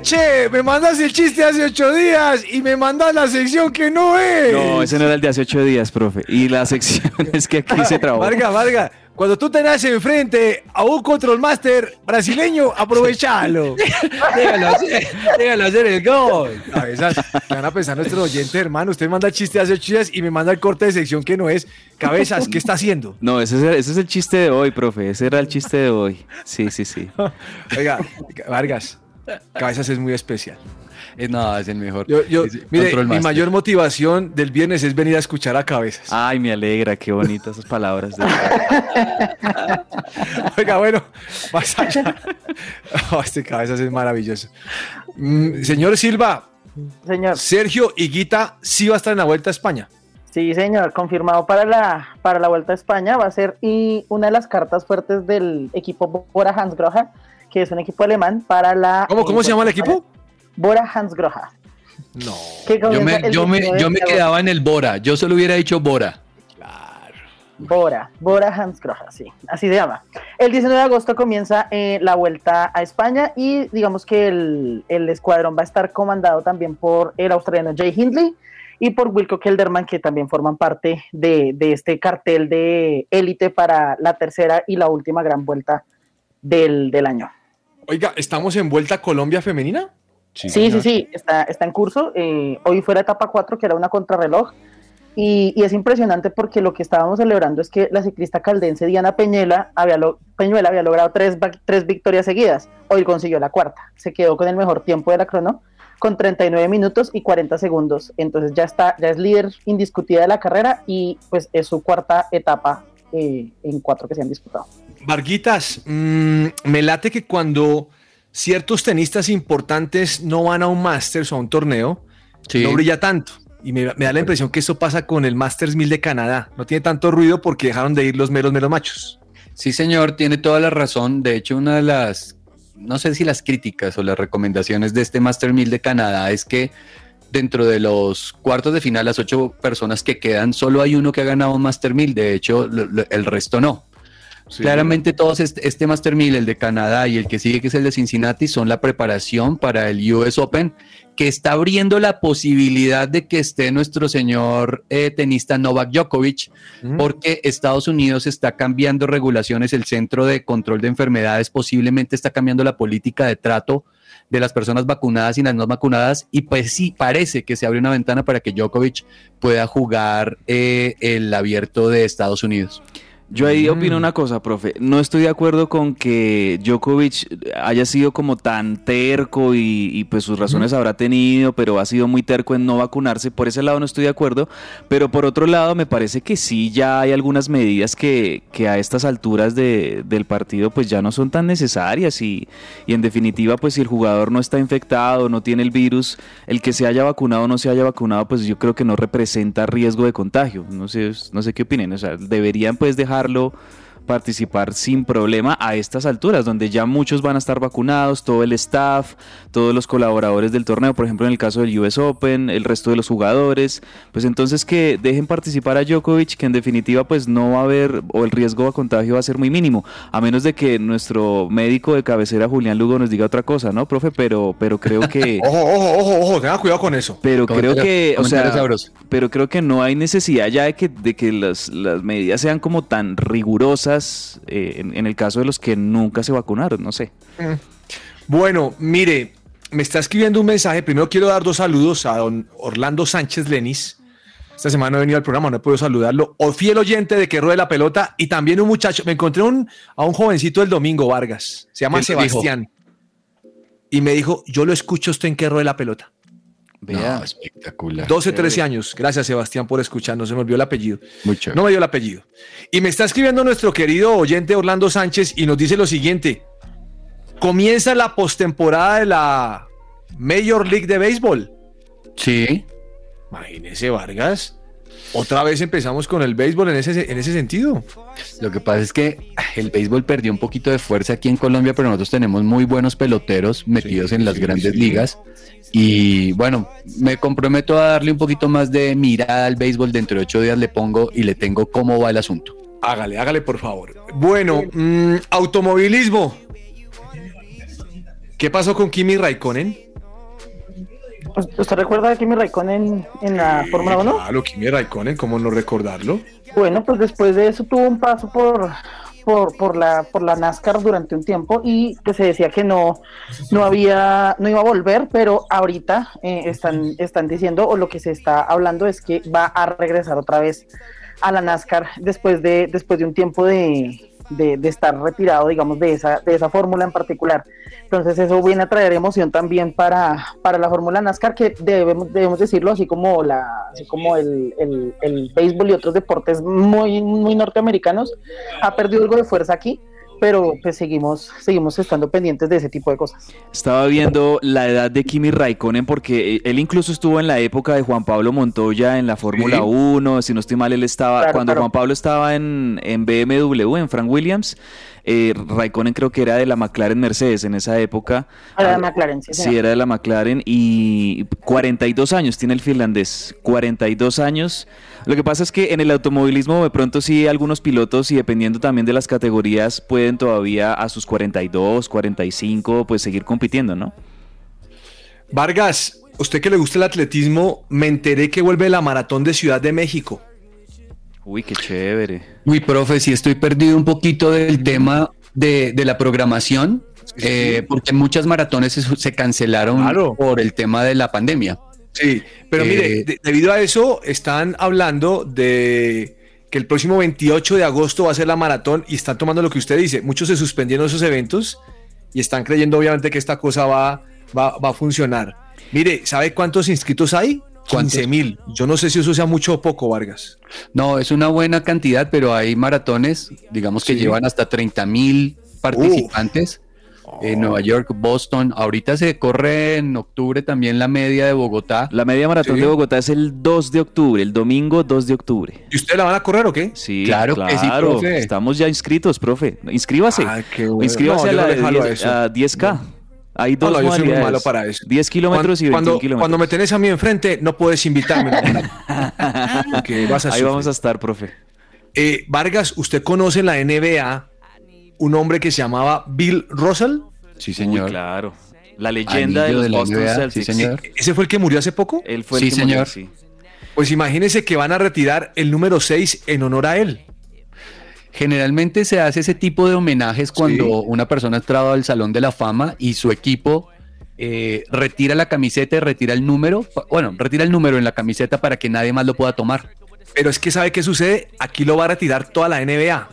Che, me mandas el chiste hace ocho días y me mandas la sección que no es. No, ese no era el de hace ocho días, profe. Y la sección es que aquí se trabó. Varga, Varga, cuando tú tenés enfrente a un control master brasileño, aprovechalo. déjalo, hacer, déjalo hacer el gol. Cabezas, ¿qué van a pensar nuestros oyentes, hermano? Usted manda el chiste hace ocho días y me manda el corte de sección que no es. Cabezas, ¿qué está haciendo? No, ese es, el, ese es el chiste de hoy, profe. Ese era el chiste de hoy. Sí, sí, sí. Oiga, Vargas, Cabezas es muy especial. No, es el mejor. Yo, yo- Es mire, Control mi Master. mayor motivación del viernes es venir a escuchar a Cabezas. Ay, me alegra, qué bonitas esas palabras. de- Oiga, bueno, más allá. Oh, este Cabezas es maravilloso. Mm, señor Silva, Señor. Sergio Higuita sí va a estar en la Vuelta a España. Sí, señor, confirmado para la, para la Vuelta a España. Va a ser y una de las cartas fuertes del equipo Bora Hansgrohe, que es un equipo alemán para la... ¿Cómo, cómo eh, se llama el equipo? Bora Hansgrohe. No. que Yo me, yo me, 19 yo me quedaba en el Bora. Yo solo hubiera dicho Bora. Bora, Bora Hansgrohe, sí, así se llama. El 19 de agosto comienza eh, la vuelta a España y digamos que el, el escuadrón va a estar comandado también por el australiano Jay Hindley y por Wilco Kelderman, que también forman parte de, de este cartel de élite para la tercera y la última gran vuelta del, del año. Oiga, ¿estamos en Vuelta a Colombia femenina? Sí, sí, sí, está, está en curso. Eh, hoy fue la etapa 4, que era una contrarreloj. Y, y es impresionante porque lo que estábamos celebrando es que la ciclista caldense Diana Peñuela había, lo- Peñuela había logrado tres, tres victorias seguidas. Hoy consiguió la cuarta. Se quedó con el mejor tiempo de la crono, con 39 minutos y 40 segundos. Entonces ya está, ya es líder indiscutida de la carrera y pues es su cuarta etapa eh, en cuatro que se han disputado. Varguitas, mm, me late que cuando ciertos tenistas importantes no van a un Masters o a un torneo, no brilla tanto. Y me, me da la impresión que eso pasa con el Masters 1000 de Canadá. No tiene tanto ruido porque dejaron de ir los meros, meros machos. Sí, señor, tiene toda la razón. De hecho, una de las, no sé si las críticas o las recomendaciones de este Master 1000 de Canadá es que dentro de los cuartos de final, las ocho personas que quedan, solo hay uno que ha ganado un Master 1000. De hecho, lo- lo- el resto no. Claramente todos este, este Master 1000, el de Canadá y el que sigue, que es el de Cincinnati, son la preparación para el US Open, que está abriendo la posibilidad de que esté nuestro señor eh, tenista Novak Djokovic, porque Estados Unidos está cambiando regulaciones, el Centro de Control de Enfermedades posiblemente está cambiando la política de trato de las personas vacunadas y las no vacunadas, y pues sí, parece que se abre una ventana para que Djokovic pueda jugar eh, el abierto de Estados Unidos. Yo ahí opino una cosa, profe. No estoy de acuerdo con que Djokovic haya sido como tan terco y, y, pues sus razones habrá tenido, pero ha sido muy terco en no vacunarse. Por ese lado no estoy de acuerdo. Pero por otro lado me parece que sí ya hay algunas medidas que, que a estas alturas de- del partido pues ya no son tan necesarias y, y en definitiva pues si el jugador no está infectado, no tiene el virus, el que se haya vacunado o no se haya vacunado pues yo creo que no representa riesgo de contagio. No sé, no sé qué opinen. O sea, deberían pues dejarlo participar sin problema a estas alturas, donde ya muchos van a estar vacunados, todo el staff, todos los colaboradores del torneo, por ejemplo en el caso del US Open, el resto de los jugadores, pues entonces que dejen participar a Djokovic, que en definitiva pues no va a haber, o el riesgo de contagio va a ser muy mínimo, a menos de que nuestro médico de cabecera Julián Lugo nos diga otra cosa, ¿no, profe? Pero, pero creo que... Ojo, ojo, ojo, ojo, tenga cuidado con eso. Pero creo que, o sea, sabroso. pero creo que no hay necesidad ya de que, de que las, las medidas sean como tan rigurosas eh, en, en el caso de los que nunca se vacunaron, no sé. Bueno, mire, me está escribiendo un mensaje. Primero quiero dar dos saludos a don Orlando Sánchez Lenis. Esta semana no he venido al programa, no he podido saludarlo. O fiel oyente de que ruede la pelota. Y también un muchacho. Me encontré un, a un jovencito del domingo, Vargas. Se llama. Sebastián. Y me dijo, yo lo escucho usted en que ruede la pelota. Vea, espectacular. 12, 13 años. Gracias, Sebastián, por escuchar. No se me olvidó el apellido. Mucho. No me dio el apellido. Y me está escribiendo nuestro querido oyente Orlando Sánchez y nos dice lo siguiente. Comienza la postemporada de la Major League de Béisbol. Sí. Imagínese, Vargas. Otra vez empezamos con el béisbol en ese, en ese sentido. Lo que pasa es que el béisbol perdió un poquito de fuerza aquí en Colombia, pero nosotros tenemos muy buenos peloteros metidos en las grandes ligas. Y bueno, me comprometo a darle un poquito más de mirada al béisbol. Dentro de ocho días le pongo y le tengo cómo va el asunto. Hágale, hágale, por favor. Bueno, mm, automovilismo. ¿Qué pasó con Kimi Raikkonen? ¿Usted recuerda a Kimi Raikkonen en la Fórmula 1? Claro, Kimi Raikkonen, ¿cómo no recordarlo? Bueno, pues después de eso tuvo un paso por, por, por, la, por la NASCAR durante un tiempo y que se decía que no, no había, no iba a volver, pero ahorita eh, están, están diciendo, o lo que se está hablando es que va a regresar otra vez a la NASCAR después de, después de un tiempo de, de, estar retirado, digamos, de esa, de esa fórmula en particular. Entonces eso viene a traer emoción también para, para la fórmula NASCAR, que debemos, debemos decirlo, así como, la, así como el, el, el béisbol y otros deportes muy, muy norteamericanos, ha perdido algo de fuerza aquí, pero pues seguimos, seguimos estando pendientes de ese tipo de cosas. Estaba viendo la edad de Kimi Raikkonen porque él incluso estuvo en la época de Juan Pablo Montoya en la Fórmula Sí. 1, si no estoy mal, él estaba, Claro, cuando claro. Juan Pablo estaba en, en BMW, en Frank Williams, Eh, Raikkonen creo que era de la McLaren Mercedes en esa época. Era de McLaren, sí. Sí, era de la McLaren y 42 años tiene el finlandés, 42 años. Lo que pasa es que en el automovilismo de pronto sí algunos pilotos y dependiendo también de las categorías pueden todavía a sus 42, 45 pues seguir compitiendo, ¿no? Vargas, usted que le gusta el atletismo, me enteré que vuelve la maratón de Ciudad de México. Uy, qué chévere. Uy, profe, sí estoy perdido un poquito del tema de, de la programación, eh, porque muchas maratones se, se cancelaron por el tema de la pandemia. Sí, pero Eh, mire, de- debido a eso están hablando de que el próximo 28 de agosto va a ser la maratón y están tomando lo que usted dice. Muchos se suspendieron esos eventos y están creyendo obviamente que esta cosa va, va, va a funcionar. Mire, ¿sabe cuántos inscritos hay? 15 mil. Yo no sé si eso sea mucho o poco, Vargas. No, es una buena cantidad, pero hay maratones, digamos que Sí. llevan hasta 30 mil participantes. En Nueva York, Boston. Ahorita se corre en octubre también la media de Bogotá. La media maratón de Bogotá es el 2 de octubre, el domingo 2 de octubre. ¿Y ustedes la van a correr o qué? Sí, Claro claro, que sí, profe. Estamos ya inscritos, profe. Inscríbase. Ah, qué bueno. Inscríbase No, a la no de le jalo a 10, eso. a 10K. Hay dos no, yo soy muy malo para eso. 10 kilómetros y 21 cuando, kilómetros. Cuando me tenés a mí enfrente, no puedes invitarme. Porque vas a Ahí sufrir. vamos a estar, profe. Eh, Vargas, ¿usted conoce en la NBA un hombre que se llamaba Bill Russell? Sí, Uy, claro. La leyenda de Anillo los de la Boston NBA, sí, Celtics. señor. ¿Ese fue el que murió hace poco? Él fue Sí, el que murió, señor. sí. Pues imagínense que van a retirar el número 6 en honor a él. Generalmente se hace ese tipo de homenajes cuando una persona ha entrado al Salón de la Fama y su equipo eh, retira la camiseta y retira el número. Bueno, retira el número en la camiseta para que nadie más lo pueda tomar. Pero es que ¿sabe qué sucede? Aquí lo va a retirar toda la NBA.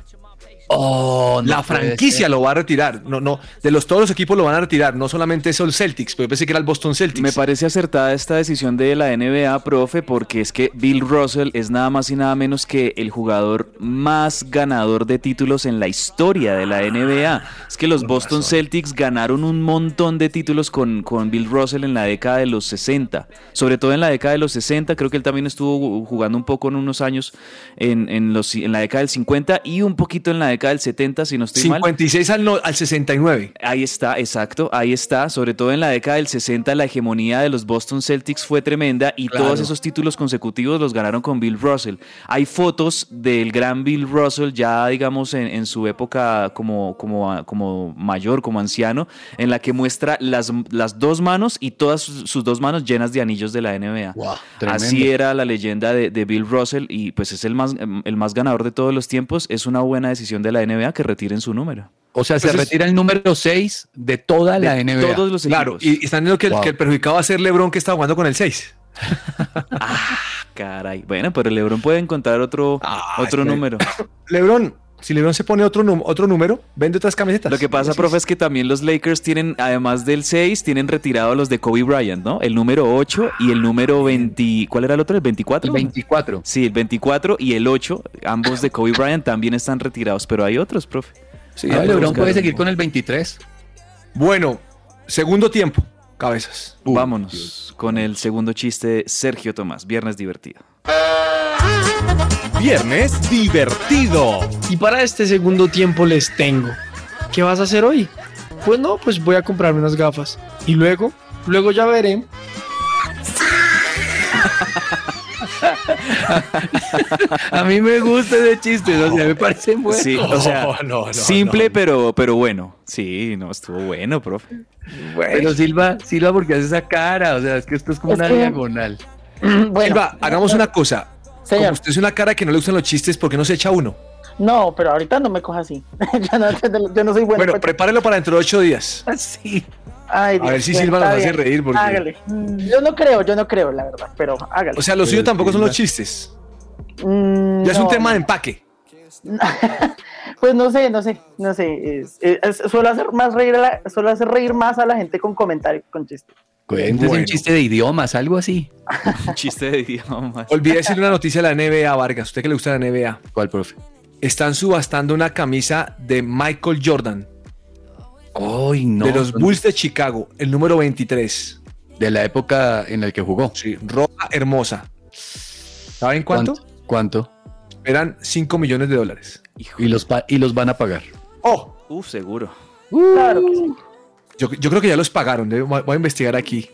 Oh, no la franquicia ser. lo va a retirar. No, no, de los todos los equipos lo van a retirar, no solamente es el Celtics, pero yo pensé que era el Boston Celtics. Me parece acertada esta decisión de la NBA, profe, porque es que Bill Russell es nada más y nada menos que el jugador más ganador de títulos en la historia de la NBA. Es que los Boston Celtics ganaron un montón de títulos con, con Bill Russell en la década de los 60. Sobre todo en la década de los 60, creo que él también estuvo jugando un poco en unos años en, en los, en la década del 50 y un poquito en la década del 70, si no estoy mal. 56 al, no- al 69. Ahí está, exacto, ahí está. Sobre todo en la década del 60 la hegemonía de los Boston Celtics fue tremenda y Claro. todos esos títulos consecutivos los ganaron con Bill Russell. Hay fotos del gran Bill Russell ya digamos en, en su época como, como, como mayor, como anciano, en la que muestra las, las dos manos y todas sus, sus dos manos llenas de anillos de la NBA. Así era la leyenda de, de Bill Russell y pues es el más, el más ganador de todos los tiempos. Es una buena decisión de la NBA que retiren su número. O sea, se Pues es- retira el número 6 de toda la NBA. todos los Claro, equipos. y, y están diciendo que, el- Wow. que el perjudicado va a ser LeBron que está jugando con el 6. Caray. Bueno, pero LeBron puede encontrar otro, otro es que- número. LeBron, si LeBron se pone otro, otro número, vende otras camisetas. Lo que pasa, profe, es que también los Lakers tienen, además del 6, tienen retirado los de Kobe Bryant, ¿no? El número 8 y el número 20. ¿Cuál era el otro? ¿El 24? El 24. Sí, el 24 y el 8, ambos de Kobe Bryant también están retirados, pero hay otros, profe. Sí, que LeBron puede seguir con el 23. Bueno, segundo tiempo, cabezas. Vámonos con el segundo chiste de Sergio Tomás. Viernes divertido. Viernes divertido. Y para este segundo tiempo les tengo. ¿Qué vas a hacer hoy? Pues no, pues voy a comprarme unas gafas. Y luego, luego ya veré. A mí me gusta ese chiste, o sea, me parece bueno. Sí, o sea, no, no, simple, Pero, pero bueno. Sí, no, estuvo bueno, profe. Pero Silva, Silva, porque hace esa cara? O sea, es que esto es como Es una que- diagonal. Bueno, Silva, hagamos una cosa. Señor. Como usted es una cara que no le gustan los chistes, ¿por qué no se echa uno? no, pero ahorita no me coja así. yo, no, yo no soy bueno. Bueno, prepárelo para dentro de ocho días. Sí. Ay, a ver si Silva nos hace reír, porque- Hágale. Yo no creo, yo no creo, la verdad, pero hágale. O sea, lo suyo tampoco son los chistes. Mm, Ya es un tema de empaque. Pues no sé, no sé, no sé. Es, es- es- suelo hacer más reír a la, suelo hacer reír más a la gente con comentarios con chistes. Cuéntese Bueno. un chiste de idiomas, algo así. Un chiste de idiomas. Olvidé decirle una noticia de la NBA, Vargas. Usted que le gusta la NBA. ¿Cuál, profe? Están subastando una camisa de Michael Jordan, Ay, no. de los Bulls de Chicago, el número 23. De la época en la que jugó. Sí, roja hermosa. ¿Saben cuánto? ¿Cuánto? Eran 5 millones de dólares. Y los, y los van a pagar. ¡Oh! Uf, seguro. Claro que sí. Yo, yo creo que ya los pagaron, voy a investigar aquí.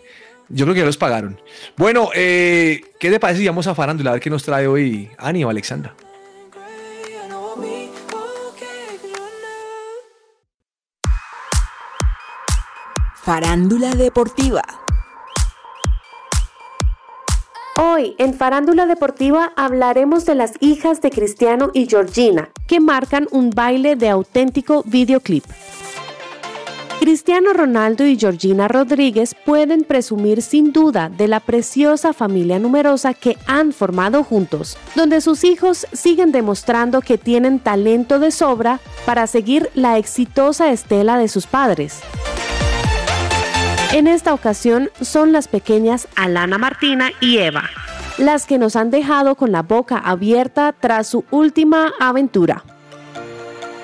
Yo creo que ya los pagaron. Bueno, eh, ¿qué te parece si vamos a Farándula a ver qué nos trae hoy Ani o Alexandra? Farándula deportiva. Hoy en Farándula Deportiva hablaremos de las hijas de Cristiano y Georgina, que marcan un baile de auténtico videoclip. Cristiano Ronaldo y Georgina Rodríguez pueden presumir sin duda de la preciosa familia numerosa que han formado juntos, donde sus hijos siguen demostrando que tienen talento de sobra para seguir la exitosa estela de sus padres. En esta ocasión son las pequeñas Alana Martina y Eva, las que nos han dejado con la boca abierta tras su última aventura.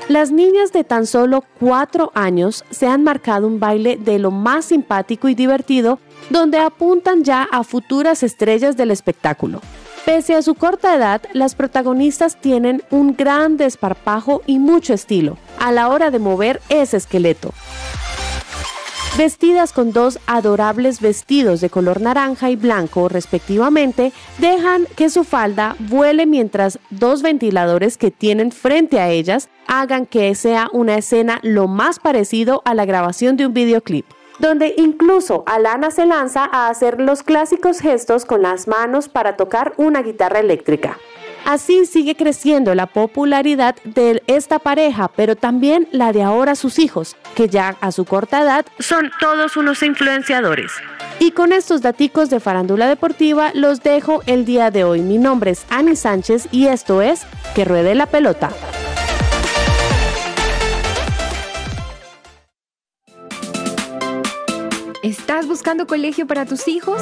Las niñas de tan solo cuatro años se han marcado un baile de lo más simpático y divertido donde apuntan ya a futuras estrellas del espectáculo. Pese a su corta edad, las protagonistas tienen un gran desparpajo y mucho estilo a la hora de mover ese esqueleto. Vestidas con dos adorables vestidos de color naranja y blanco respectivamente, dejan que su falda vuele mientras dos ventiladores que tienen frente a ellas hagan que sea una escena lo más parecido a la grabación de un videoclip donde incluso Alana se lanza a hacer los clásicos gestos con las manos para tocar una guitarra eléctrica. Así sigue creciendo la popularidad de esta pareja, pero también la de ahora sus hijos, que ya a su corta edad son todos unos influenciadores. Y con estos daticos de farándula deportiva los dejo el día de hoy. Mi nombre es Ani Sánchez y esto es Que Ruede la Pelota. ¿Estás buscando colegio para tus hijos?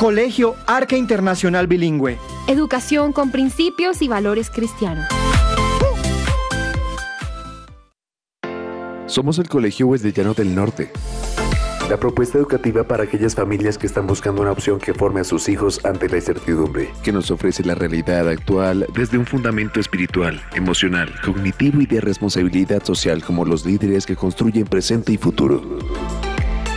Colegio Arca Internacional Bilingüe. Educación con principios y valores cristianos. Somos el Colegio Wesleyano del Norte. La propuesta educativa para aquellas familias que están buscando una opción que forme a sus hijos ante la incertidumbre, que nos ofrece la realidad actual desde un fundamento espiritual, emocional, cognitivo y de responsabilidad social como los líderes que construyen presente y futuro.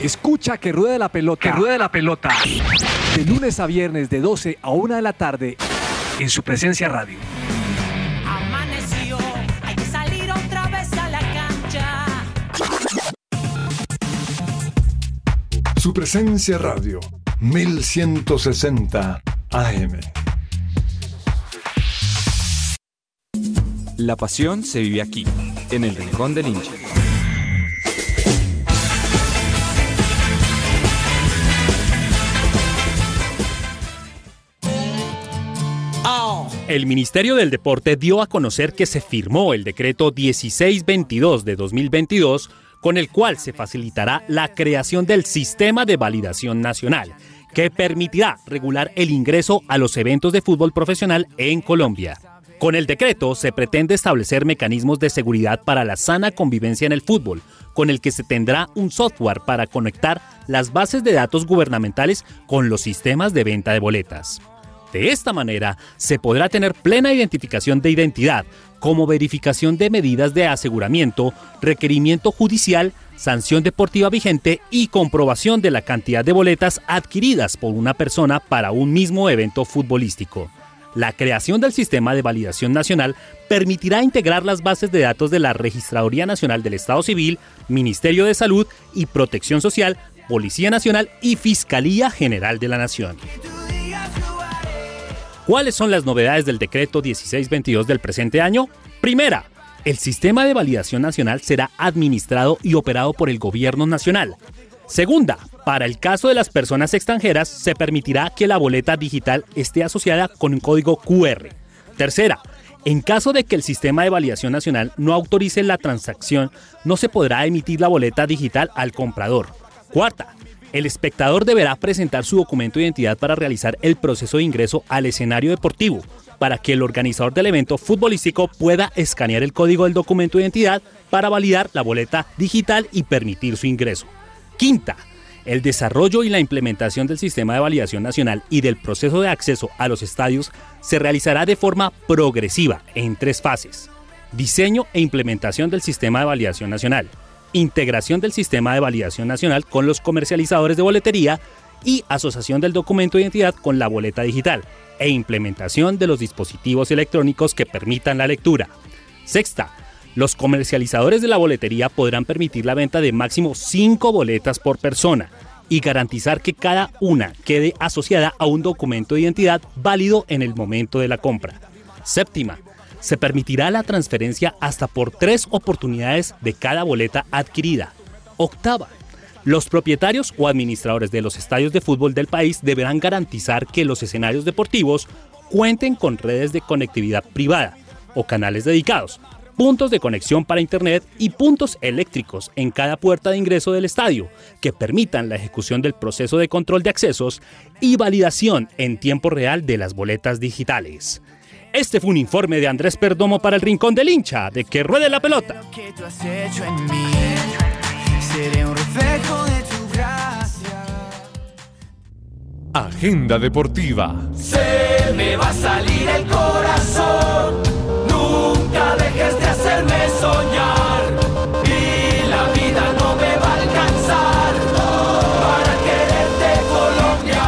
Escucha que ruede la pelota. Que ruede la pelota. De lunes a viernes de 12 a 1 de la tarde en su presencia radio. Amaneció, hay que salir otra vez a la cancha. Su presencia radio, 1160 AM. La pasión se vive aquí, en el rincón del hincha. El Ministerio del Deporte dio a conocer que se firmó el decreto 1622 de 2022 con el cual se facilitará la creación del Sistema de Validación Nacional, que permitirá regular el ingreso a los eventos de fútbol profesional en Colombia. Con el decreto se pretende establecer mecanismos de seguridad para la sana convivencia en el fútbol, con el que se tendrá un software para conectar las bases de datos gubernamentales con los sistemas de venta de boletas. De esta manera, se podrá tener plena identificación de identidad, como verificación de medidas de aseguramiento, requerimiento judicial, sanción deportiva vigente y comprobación de la cantidad de boletas adquiridas por una persona para un mismo evento futbolístico. La creación del sistema de validación nacional permitirá integrar las bases de datos de la Registraduría Nacional del Estado Civil, Ministerio de Salud y Protección Social, Policía Nacional y Fiscalía General de la Nación. ¿Cuáles son las novedades del decreto 1622 del presente año? Primera, el sistema de validación nacional será administrado y operado por el gobierno nacional. Segunda, para el caso de las personas extranjeras se permitirá que la boleta digital esté asociada con un código QR. Tercera, en caso de que el sistema de validación nacional no autorice la transacción, no se podrá emitir la boleta digital al comprador. Cuarta, el espectador deberá presentar su documento de identidad para realizar el proceso de ingreso al escenario deportivo, para que el organizador del evento futbolístico pueda escanear el código del documento de identidad para validar la boleta digital y permitir su ingreso. Quinta, el desarrollo y la implementación del sistema de validación nacional y del proceso de acceso a los estadios se realizará de forma progresiva en tres fases. Diseño e implementación del sistema de validación nacional, integración del sistema de validación nacional con los comercializadores de boletería y asociación del documento de identidad con la boleta digital e implementación de los dispositivos electrónicos que permitan la lectura. Sexta, los comercializadores de la boletería podrán permitir la venta de máximo 5 boletas por persona y garantizar que cada una quede asociada a un documento de identidad válido en el momento de la compra. Séptima, se permitirá la transferencia hasta por tres oportunidades de cada boleta adquirida. Octava, los propietarios o administradores de los estadios de fútbol del país deberán garantizar que los escenarios deportivos cuenten con redes de conectividad privada o canales dedicados, puntos de conexión para Internet y puntos eléctricos en cada puerta de ingreso del estadio que permitan la ejecución del proceso de control de accesos y validación en tiempo real de las boletas digitales. Este fue un informe de Andrés Perdomo para el Rincón del Hincha, de que ruede la pelota. Agenda deportiva. Se me va a salir el corazón. Nunca dejes de hacerme soñar. Y la vida no me va a alcanzar para quererte Colombia.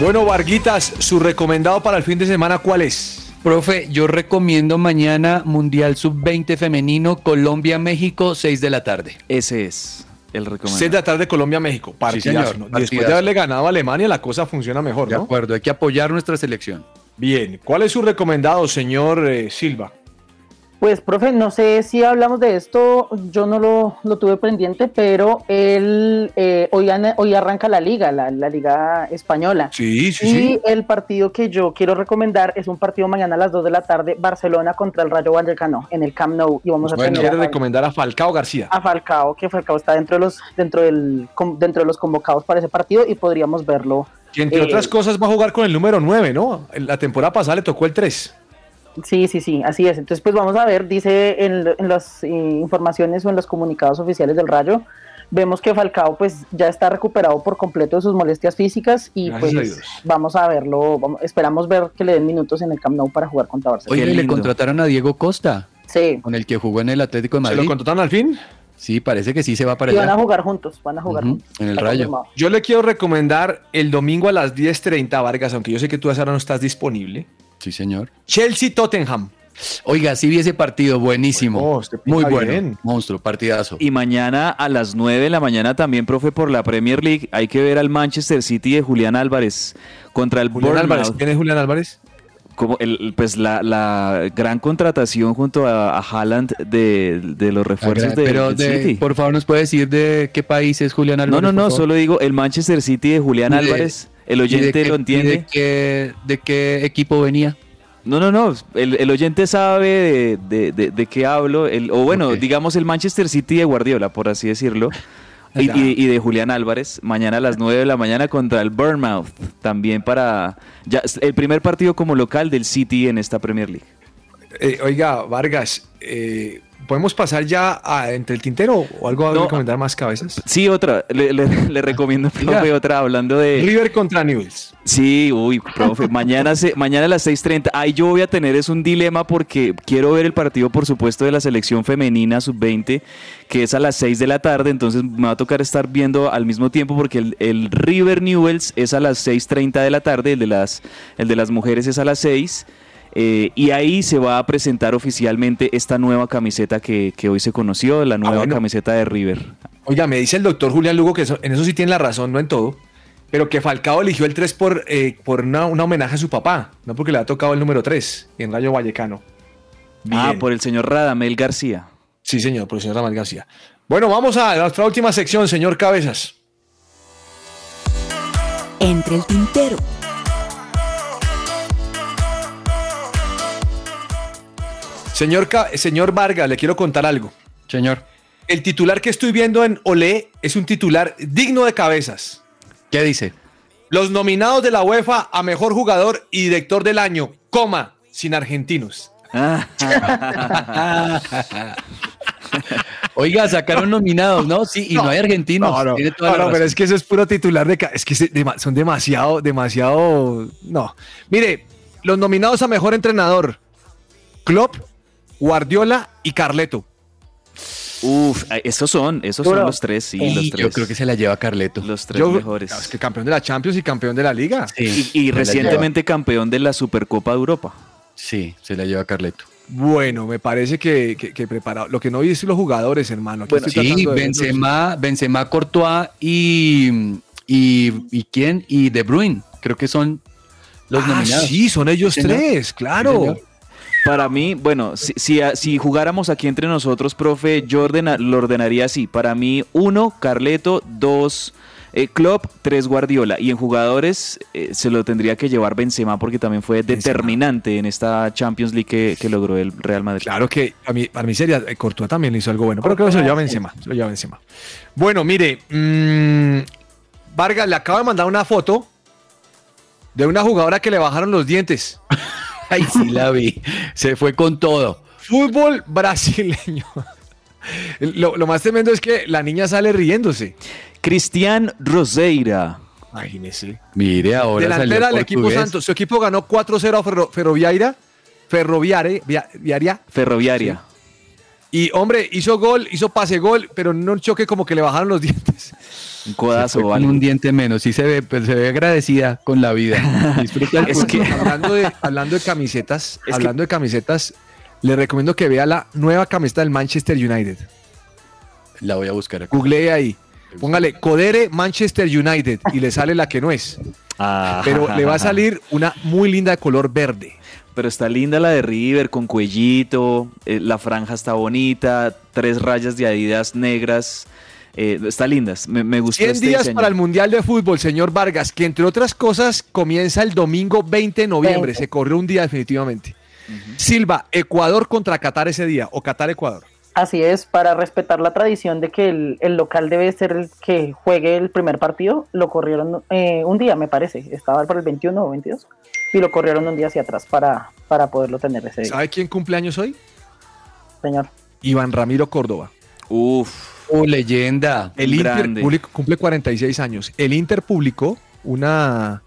Bueno, Varguitas, su recomendado para el fin de semana, ¿cuál es? Profe, yo recomiendo mañana Mundial Sub-20 Femenino, Colombia-México, 6 de la tarde. Ese es el recomendado. 6 de la tarde, Colombia, México. Partidazo, señor, ¿no? Después de haberle ganado a Alemania, la cosa funciona mejor, De ¿no? acuerdo, hay que apoyar nuestra selección. Bien. ¿Cuál es su recomendado, señor eh, Silva? Pues, profe, no sé si hablamos de esto, yo no lo, lo tuve pendiente, pero él, eh, hoy, hoy arranca la liga, la, la liga española. Sí, sí, y sí. el partido que yo quiero recomendar es un partido mañana a las 2 de la tarde, Barcelona contra el Rayo Vallecano, en el Camp Nou. Y vamos a Bueno, tener a, recomendar a Falcao García. a Falcao, que Falcao está dentro de los, dentro del, dentro de los convocados para ese partido y podríamos verlo. Que entre eh, otras cosas va a jugar con el número 9, ¿no? La temporada pasada le tocó el 3. Sí, sí, sí, así es. Entonces, pues vamos a ver, dice en, en las eh, informaciones o en los comunicados oficiales del Rayo, vemos que Falcao pues ya está recuperado por completo de sus molestias físicas y Gracias pues vamos a verlo, vamos- esperamos ver que le den minutos en el Camp Nou para jugar contra Barcelona. Oye, le contrataron a Diego Costa. Sí. Con el que jugó en el Atlético de ¿Se Madrid. lo contrataron al fin? Sí, parece que sí se va para Y van a jugar juntos, van a jugar juntos. en el Está Rayo. confirmado. Yo le quiero recomendar el domingo a las 10.30, Vargas, aunque yo sé que tú a esa hora no estás disponible. Sí, señor. Chelsea-Tottenham. Oiga, sí vi ese partido, buenísimo. Pinta Muy bueno. bien. Monstruo, partidazo. Y mañana a las 9 de la mañana también, profe, por la Premier League, hay que ver al Manchester City de Julián Álvarez contra el Julián Bournemouth. Álvarez. ¿Quién es Julián Álvarez? Como el, pues la, la gran contratación junto a, a Haaland de, de los refuerzos de, Pero del de- City. por favor, ¿nos puede decir de qué país es Julián No, Álvarez? no, no, favor? solo digo el Manchester City de Julián ¿Y de- Álvarez. El oyente qué- lo entiende. ¿De qué, de qué equipo venía? No, no, no. El, el oyente sabe de, de- de- de qué hablo. El, o bueno, digamos el Manchester City de Guardiola, por así decirlo. Y, y- y de Julián Álvarez, mañana a las 9 de la mañana contra el Bournemouth. También para ya el primer partido como local del City en esta Premier League. Eh, oiga, Vargas, eh, ¿podemos pasar ya a, entre el tintero o algo a No. recomendar más cabezas? Sí, otra. Le, le- le recomiendo, profe, otra hablando de. River contra Newell's. Sí, uy, profe, mañana, se, mañana a las 6.30. Ahí yo voy a tener es un dilema porque quiero ver el partido, por supuesto, de la selección femenina sub-20, que es a las 6 de la tarde, entonces me va a tocar estar viendo al mismo tiempo porque el, el River Newells es a las 6.30 de la tarde, el de las, el de las mujeres es a las 6. Eh, y ahí se va a presentar oficialmente esta nueva camiseta que, que hoy se conoció, la nueva bueno. camiseta de River. Oiga, me dice el doctor Julián Lugo que eso- en eso sí tiene la razón, no en todo, pero que Falcao eligió el 3 por, eh, por una, una homenaje a su papá, no porque le ha tocado el número 3 en Rayo Vallecano. Ah, por el señor Radamel García. Sí, señor, por el señor Ramal García. Bueno, vamos a nuestra última sección, señor Cabezas. Entre el tintero. Señor, señor Vargas, le quiero contar algo. Señor. El titular que estoy viendo en Olé es un titular digno de cabezas. ¿Qué dice? Los nominados de la UEFA a mejor jugador y director del año, coma, sin argentinos. Oiga, sacaron nominados, ¿no? Sí, y no, hay argentinos. No, no, pero es que eso es puro titular de... Es que son demasiado, demasiado... No. Mire, los nominados a mejor entrenador, Klopp, Guardiola y Carleto. Uf, esos son, esos son los tres, sí, Y los yo tres. creo que se la lleva Carleto. Los tres Yo- mejores. Es que campeón de la Champions y campeón de la Liga. Y, y recientemente campeón de la Supercopa de Europa. Sí, se la lleva Carleto. Bueno, me parece que, que, que preparado. Lo que no vi es los jugadores, hermano. Sí, Benzema, Benzema, Courtois y, y, y quién y De Bruyne. Creo que son los Ah, nominados. sí, son ellos Sí, tres, claro. Sí. Para mí, bueno, si, si, si jugáramos aquí entre nosotros, profe, yo ordena- lo ordenaría así. Para mí, uno, Carleto, dos, eh, Klopp, tres, Guardiola. Y en jugadores eh, se lo tendría que llevar Benzema porque también fue determinante en esta Champions League que, que logró el Real Madrid. Claro que a mí, para mí sería, eh, Courtois también hizo algo bueno, pero creo que se lo lleva Benzema, se lo lleva Benzema. Bueno, mire, mm, Vargas le acaba de mandar una foto de una jugadora que le bajaron los dientes. Ay, sí la vi. Se fue con todo. Fútbol brasileño. Lo, lo más tremendo es que la niña sale riéndose. Cristian Roseira. Imagínese. Mire, ahora Delantera del equipo. Santos. Su equipo ganó 4-0 a Ferro- Ferroviaria. Ferroviare, via- viaria. Ferroviaria. Y hombre, hizo gol, hizo pase gol, pero no un choque como que le bajaron los dientes. Un Se codazo fue o con un diente menos. Sí se ve, pero se ve agradecida con la vida. Disfruta el Es que hablando de, hablando de camisetas, que- hablando de camisetas, le recomiendo que vea la nueva camiseta del Manchester United. La voy a buscar acá. Googlee ahí. Póngale Codere Manchester United y le sale la que no es. Ah. Pero le va a salir una muy linda de color verde. Pero está linda la de River con cuellito, eh, la franja está bonita, tres rayas de Adidas negras. Eh, está lindas, me, me gustó 100 este días diseño. para el Mundial de Fútbol, señor Vargas, que entre otras cosas comienza el domingo 20 de noviembre. 20. Se corrió un día definitivamente. Silva, Ecuador contra Qatar ese día, o Qatar-Ecuador. Así es, para respetar la tradición de que el, el local debe ser el que juegue el primer partido, lo corrieron eh, un día, me parece. Estaba para el 21 o 22. Y lo corrieron un día hacia atrás para, para poderlo tener ese día. ¿Sabe quién cumpleaños hoy? Señor. Iván Ramiro Córdoba. Uf, Oh, leyenda. El Inter publicó- cumple 46 años. El Inter publicó una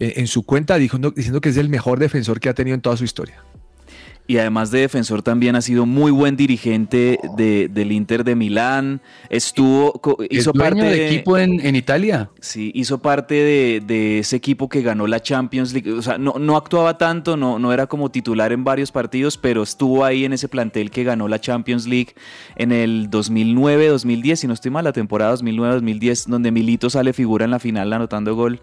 en su cuenta dijo, no- diciendo que es el mejor defensor que ha tenido en toda su historia. Y además de defensor también ha sido muy buen dirigente de- del Inter de Milán. Estuvo, co- ¿Es hizo dueño parte de equipo en, en Italia? Sí, hizo parte de, de ese equipo que ganó la Champions League. O sea, no, no actuaba tanto, no, no era como titular en varios partidos, pero estuvo ahí en ese plantel que ganó la Champions League en el 2009-2010, si no estoy mal, la temporada 2009-2010, donde Milito sale figura en la final anotando gol.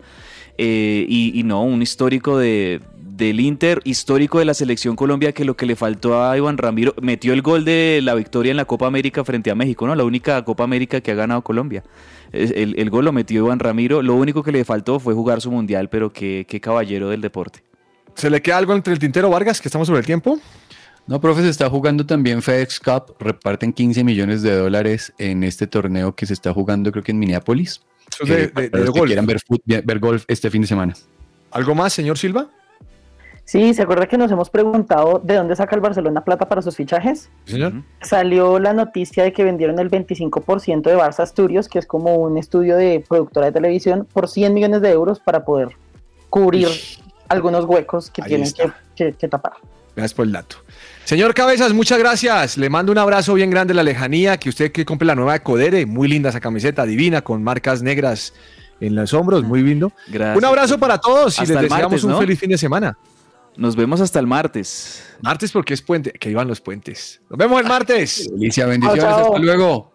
Eh, y, y no, un histórico de, del Inter, histórico de la selección Colombia, que lo que le faltó a Iván Ramiro, metió el gol de la victoria en la Copa América frente a México, ¿no? La única Copa América que ha ganado Colombia. El, el gol lo metió Iván Ramiro, lo único que le faltó fue jugar su mundial, pero qué, qué caballero del deporte. ¿Se le queda algo entre el tintero Vargas, que estamos sobre el tiempo? No, profe, se está jugando también FedEx Cup. Reparten 15 millones de dólares en este torneo que se está jugando, creo que en Minneapolis. Eso es de- Eh, de- para de los que golf. quieran ver, ver golf este fin de semana. ¿Algo más, señor Silva? Sí, ¿se acuerda que nos hemos preguntado de dónde saca el Barcelona plata para sus fichajes? Señor. Salió la noticia de que vendieron el 25% de Barça Studios, que es como un estudio de productora de televisión, por 100 millones de euros para poder cubrir algunos huecos que Ahí tienen que, que- que tapar. Gracias por el dato. Señor Cabezas, muchas gracias. Le mando un abrazo bien grande a la lejanía. Que usted que compre la nueva de Codere. Muy linda esa camiseta, divina, con marcas negras en los hombros. Muy lindo. Gracias. Un abrazo para todos y Hasta les deseamos martes, un feliz fin de semana. Nos vemos hasta el martes. Martes porque es puente. Que iban los puentes. Nos vemos el martes. Delicia, bendiciones. Chao, chao. Hasta luego.